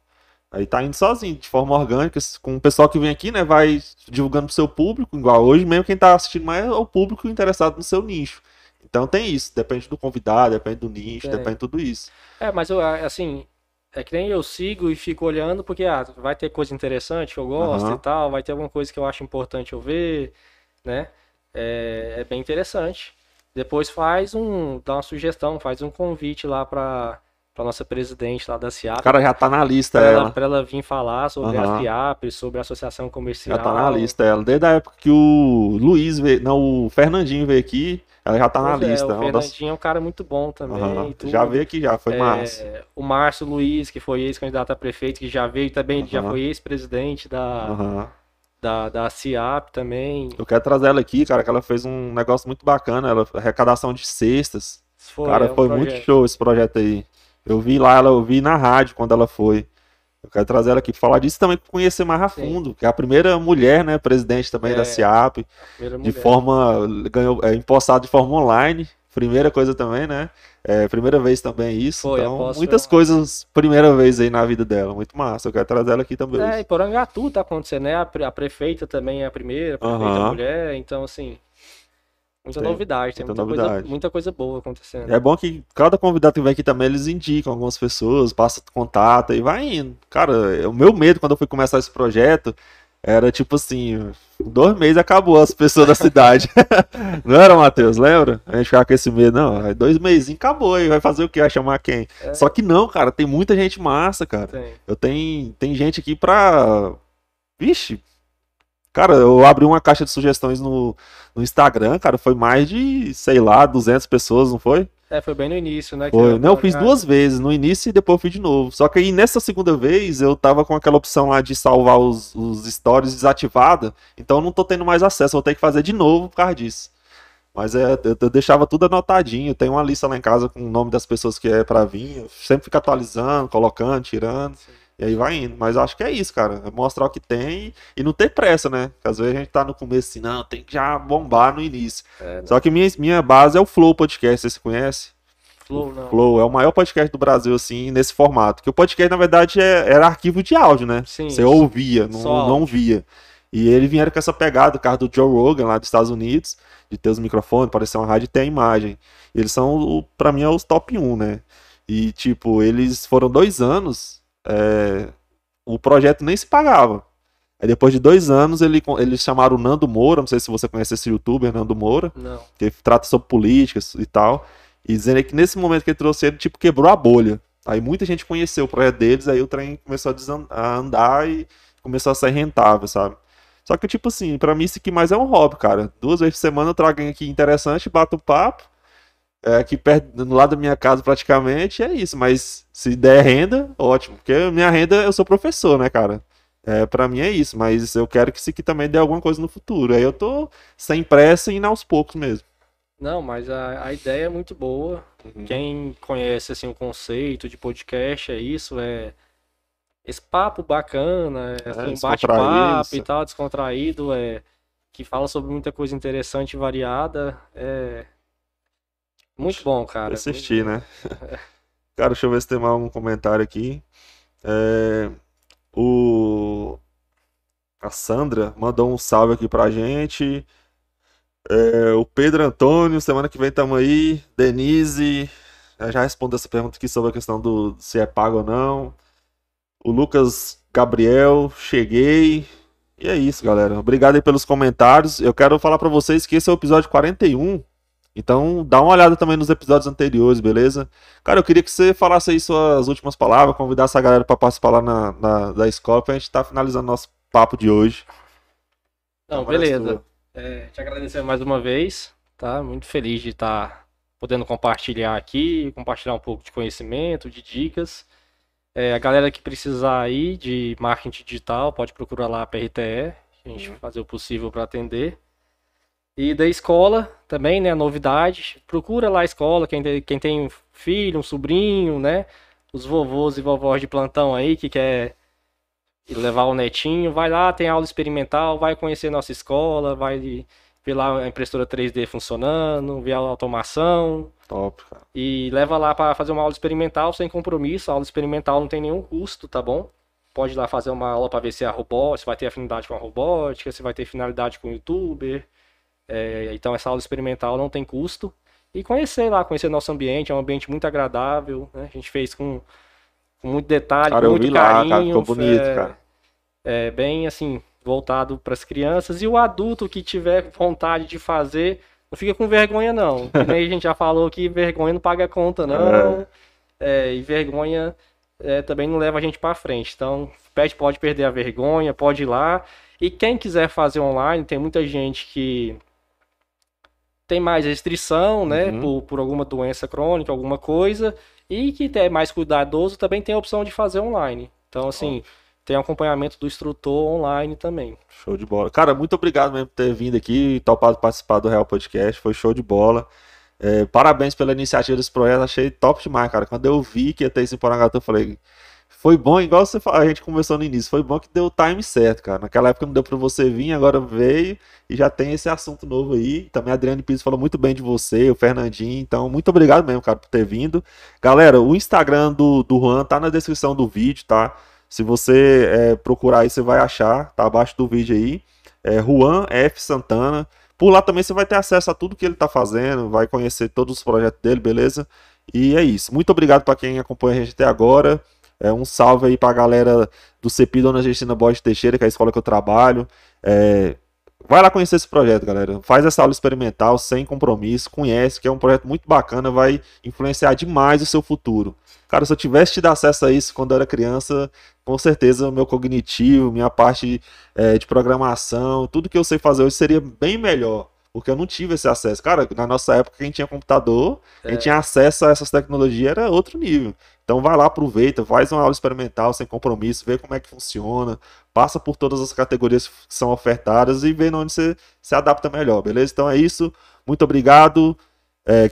Aí tá indo sozinho, de forma orgânica, com o pessoal que vem aqui, né? Vai divulgando pro seu público. Igual hoje mesmo, quem tá assistindo mais é o público interessado no seu nicho. Então tem isso. Depende do convidado, depende do nicho, É. depende de tudo isso. É, mas eu, assim, é que nem eu sigo e fico olhando porque ah, vai ter coisa interessante que eu gosto Aham. e tal, vai ter alguma coisa que eu acho importante eu ver, né? É, é bem interessante. Depois faz um, dá uma sugestão, faz um convite lá pra, pra nossa presidente lá da O CIAP, cara já tá na lista, pra ela, ela. pra ela vir falar sobre a Aham. CIAP, sobre a associação comercial. Já tá na lista ela. Desde a época que o Luiz veio. Não, o Fernandinho veio aqui, ela já tá na Pois é, lista. o é Fernandinho é um cara muito bom também. Tudo. Já veio aqui já, foi É, massa. O Márcio Luiz, que foi ex-candidato a prefeito, que já veio também, ele já foi ex-presidente da, Aham. Da, da CIAP também. Eu quero trazer ela aqui, cara, que ela fez um negócio muito bacana, ela arrecadação de cestas. Foi, cara, é um foi muito show esse projeto aí. Eu vi lá, ela, eu vi na rádio quando ela foi. Eu quero trazer ela aqui pra falar disso também, pra conhecer mais a Sim. fundo, que é a primeira mulher, né, presidente também É, da CIAP, de mulher. forma, ganhou, é, empossado de forma online, primeira coisa também, né, é, primeira vez também isso, Foi, então muitas coisas, primeira vez aí na vida dela, muito massa, eu quero trazer ela aqui também. É, e Porangatu tá acontecendo, né? A, pre- a prefeita também é a primeira, a prefeita mulher, então assim. Muita Tem novidade, tem muita muita, coisa, novidade. muita coisa boa acontecendo. É bom que cada convidado que vem aqui também, eles indicam algumas pessoas, passa contato e vai indo. Cara, o meu medo quando eu fui começar esse projeto era tipo assim, dois meses acabou as pessoas da cidade. Não era, Matheus? Lembra? A gente ficava com esse medo, não, dois meses acabou, e vai fazer o quê? Vai chamar quem? É. Só que não, cara, tem muita gente massa, cara. Tem. Eu tenho, tem gente aqui pra. Vixe. Cara, eu abri uma caixa de sugestões no, no Instagram, cara, foi mais de, sei lá, 200 pessoas, não foi? É, foi bem no início, né? Foi. eu- Não, eu fiz duas vezes, no início e depois eu fiz de novo. Só que aí nessa segunda vez eu tava com aquela opção lá de salvar os, os stories desativada, então eu não tô tendo mais acesso, vou ter que fazer de novo por causa disso. Mas é, eu, eu deixava tudo anotadinho, tem uma lista lá em casa com o nome das pessoas que é pra vir, eu sempre fico atualizando, colocando, tirando, e aí vai indo. Mas acho que é isso, cara, é mostrar o que tem e não ter pressa, né? Porque às vezes a gente tá no começo assim, não, tem que já bombar no início. É, Só que minha, minha base é o Flow Podcast, você conhece? Flow, não. Flow é o maior podcast do Brasil, assim, nesse formato. Que o podcast, na verdade, é- era arquivo de áudio, né? Sim. Você ouvia, não, Só não via. E eles vieram com essa pegada, o carro do Joe Rogan, lá dos Estados Unidos, de ter os microfones, parecer uma rádio e ter a imagem. Eles são, pra mim, é os top 1, né? E, tipo, eles foram dois anos, é, o projeto nem se pagava. Aí depois de dois anos, ele, eles chamaram o Nando Moura, não sei se você conhece esse youtuber, Nando Moura, Não. que trata sobre políticas e tal. E dizendo que nesse momento que ele trouxe ele, tipo, quebrou a bolha. Aí muita gente conheceu o projeto deles, aí o trem começou a, a andar e começou a ser rentável, sabe? Só que, tipo assim, pra mim isso aqui mais é um hobby, cara. Duas vezes por semana eu trago aqui interessante, bato papo. É aqui perto, no lado da minha casa praticamente, é isso. Mas se der renda, ótimo. Porque minha renda, eu sou professor, né, cara? É, para mim é isso, mas eu quero que isso aqui também dê alguma coisa no futuro. Aí eu tô sem pressa e indo aos poucos mesmo. Não, mas a, a ideia é muito boa. Uhum. Quem conhece assim o conceito de podcast é isso, é esse papo bacana, é, É, assim, um bate-papo e tal, descontraído, é que fala sobre muita coisa interessante e variada, é muito bom, cara. assistir, né? Cara, deixa eu ver se tem mais um comentário aqui. É, o a Sandra mandou um salve aqui pra gente. É, o Pedro Antônio, semana que vem tamo aí. Denise, já respondeu essa pergunta aqui sobre a questão do se é pago ou não. O Lucas Gabriel, cheguei. E é isso, galera. Obrigado aí pelos comentários. Eu quero falar pra vocês que esse é o episódio 41. Então, dá uma olhada também nos episódios anteriores, beleza? Cara, eu queria que você falasse aí suas últimas palavras, convidasse a galera pra participar lá na, na- da escola pra gente tá finalizando nosso papo de hoje. Não, é beleza. É, te agradecer mais uma vez, tá? Muito feliz de estar podendo compartilhar aqui, compartilhar um pouco de conhecimento, de dicas. É, a galera que precisar aí de marketing digital, pode procurar lá a PRTE, a gente vai fazer o possível para atender. E da escola também, né, novidade, procura lá a escola, quem tem, quem tem um filho, um sobrinho, né, os vovôs e vovós de plantão aí que quer levar o netinho, vai lá, tem aula experimental, vai conhecer nossa escola, vai ver lá a impressora 3D funcionando, ver a automação Top, cara. e leva lá para fazer uma aula experimental sem compromisso. A aula experimental não tem nenhum custo, tá bom? Pode ir lá fazer uma aula para ver se é a robótica, se vai ter afinidade com a robótica, se vai ter finalidade com o youtuber. É, então essa aula experimental não tem custo. E conhecer lá, conhecer nosso ambiente, é um ambiente muito agradável, né? A gente fez com, com muito detalhe, Cara, com muito vi lá, cara, carinho. ficou bonito, é, cara. é bem assim, voltado para as crianças. E o adulto que tiver vontade de fazer, não fica com vergonha, não. Que nem a gente já falou que vergonha não paga conta, não. É, e vergonha é, também não leva a gente para frente. Então, pede pode perder a vergonha, pode ir lá. E quem quiser fazer online, tem muita gente que tem mais restrição, né, Uhum. por, por alguma doença crônica, alguma coisa, e que é mais cuidadoso também tem a opção de fazer online. Então, assim, tem acompanhamento do instrutor online também. Show de bola. Cara, muito obrigado mesmo por ter vindo aqui e topado participar do Real Podcast. Foi show de bola. É, parabéns pela iniciativa desse projeto. Achei top demais, cara. Quando eu vi que ia ter isso em Porangatu, eu falei. Foi bom, igual você, a gente conversou no início. Foi bom que deu o time certo, cara. Naquela época não deu pra você vir, agora veio e já tem esse assunto novo aí. Também a Adriane Pires falou muito bem de você, o Fernandinho. Então, muito obrigado mesmo, cara, por ter vindo. Galera, o Instagram do, do Juan tá na descrição do vídeo, tá? Se você é, procurar aí, você vai achar, tá abaixo do vídeo aí. É Juan F. Santana. Por lá também você vai ter acesso a tudo que ele tá fazendo, vai conhecer todos os projetos dele, beleza? E é isso. Muito obrigado para quem acompanha a gente até agora. É, um salve aí pra galera do CEPI Dona Gestina Borges Teixeira, que é a escola que eu trabalho. É, vai lá conhecer esse projeto, galera. Faz essa aula experimental sem compromisso, conhece, que é um projeto muito bacana, vai influenciar demais o seu futuro. Cara, se eu tivesse tido acesso a isso quando eu era criança, com certeza o meu cognitivo, minha parte é, de programação, tudo que eu sei fazer hoje seria bem melhor. Porque eu não tive esse acesso. Cara, na nossa época, quem tinha computador, quem É. tinha acesso a essas tecnologias era outro nível. Então vai lá, aproveita, faz uma aula experimental sem compromisso, vê como é que funciona, passa por todas as categorias que são ofertadas e vê onde você se adapta melhor, beleza? Então é isso. Muito obrigado. É,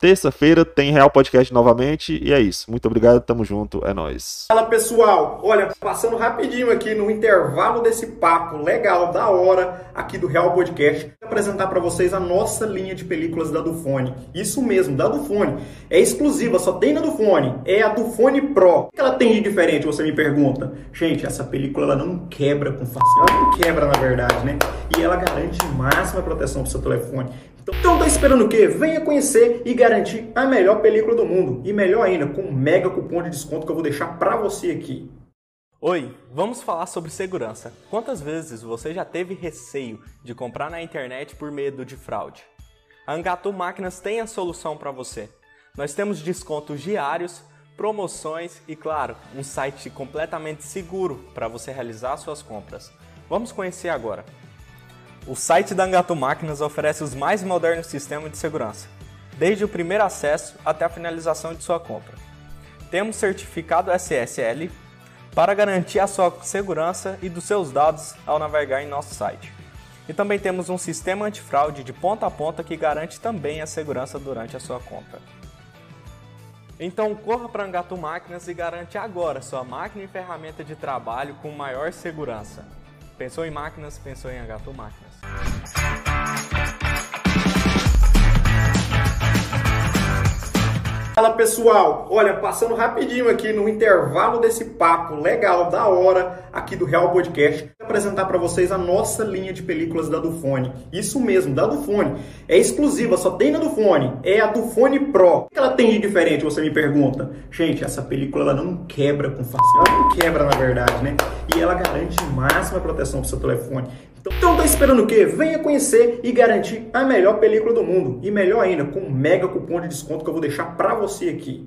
Terça-feira tem Real Podcast novamente e é isso. Muito obrigado, tamo junto, é nóis. Fala pessoal, olha, passando rapidinho aqui no intervalo desse papo legal, da hora, aqui do Real Podcast, vou apresentar para vocês a nossa linha de películas da Dufone. Isso mesmo, da Dufone. É exclusiva, só tem na Dufone. É a Dufone Pro. O que ela tem de diferente, você me pergunta? Gente, essa película ela não quebra com facilidade. Ela não quebra, na verdade, né? E ela garante máxima proteção pro seu telefone. Então, tá esperando o quê? Venha conhecer e garantir a melhor película do mundo. E melhor ainda, com um mega cupom de desconto que eu vou deixar pra você aqui. Oi, vamos falar sobre segurança. Quantas vezes você já teve receio de comprar na internet por medo de fraude? A Angatu Máquinas tem a solução para você. Nós temos descontos diários, promoções e, claro, um site completamente seguro para você realizar suas compras. Vamos conhecer agora. O site da Angatu Máquinas oferece os mais modernos sistemas de segurança, desde o primeiro acesso até a finalização de sua compra. Temos certificado SSL, para garantir a sua segurança e dos seus dados ao navegar em nosso site. E também temos um sistema antifraude de ponta a ponta que garante também a segurança durante a sua compra. Então corra para Angatu Máquinas e garante agora sua máquina e ferramenta de trabalho com maior segurança. Pensou em máquinas, pensou em Angatu Máquinas. Fala pessoal, olha, passando rapidinho aqui no intervalo desse papo legal, da hora, aqui do Real Podcast, apresentar para vocês a nossa linha de películas da Dufone. Isso mesmo, da Dufone. É exclusiva, só tem na Dufone. É a Dufone Pro. O que ela tem de diferente, você me pergunta? Gente, essa película ela não quebra com facilidade. Ela não quebra, na verdade, né? E ela garante máxima proteção pro seu telefone. Então tá esperando o quê? Venha conhecer e garantir a melhor película do mundo. E melhor ainda, com um mega cupom de desconto que eu vou deixar pra você aqui.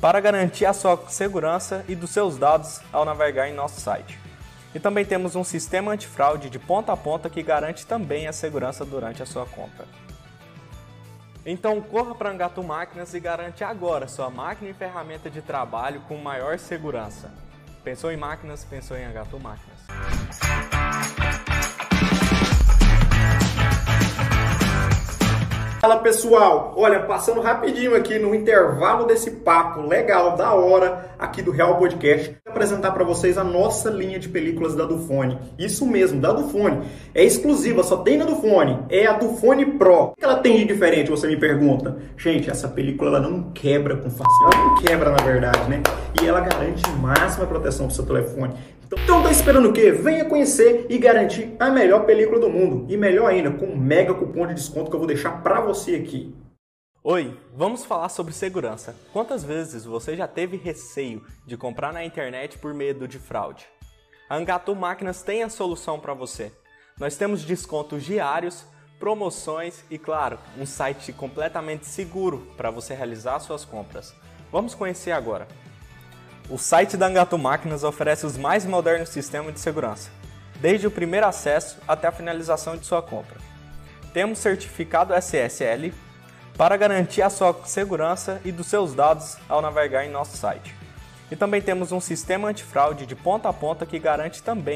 para garantir a sua segurança e dos seus dados ao navegar em nosso site. E também temos um sistema antifraude de ponta a ponta que garante também a segurança durante a sua compra. Então corra para Angatu Máquinas e garante agora sua máquina e ferramenta de trabalho com maior segurança. Pensou em máquinas, pensou em Angatu Máquinas. Fala pessoal, olha, passando rapidinho aqui no intervalo desse papo legal, da hora, aqui do Real Podcast, vou apresentar para vocês a nossa linha de películas da Dufone. Isso mesmo, da Dufone. É exclusiva, só tem na Dufone. É a Dufone Pro. O que ela tem de diferente, você me pergunta? Gente, essa película ela não quebra com facilidade. Ela não quebra, na verdade, né? E ela garante máxima proteção pro seu telefone. Então tá esperando o quê? Venha conhecer e garantir a melhor película do mundo. E melhor ainda, com um mega cupom de desconto que eu vou deixar pra você aqui. Oi, vamos falar sobre segurança. Quantas vezes você já teve receio de comprar na internet por medo de fraude? A Angatu Máquinas tem a solução para você. Nós temos descontos diários, promoções e, claro, um site completamente seguro para você realizar suas compras. Vamos conhecer agora. O site da Angatu Máquinas oferece os mais modernos sistemas de segurança, desde o primeiro acesso até a finalização de sua compra. Temos certificado SSL para garantir a sua segurança e dos seus dados ao navegar em nosso site. E também temos um sistema antifraude de ponta a ponta que garante também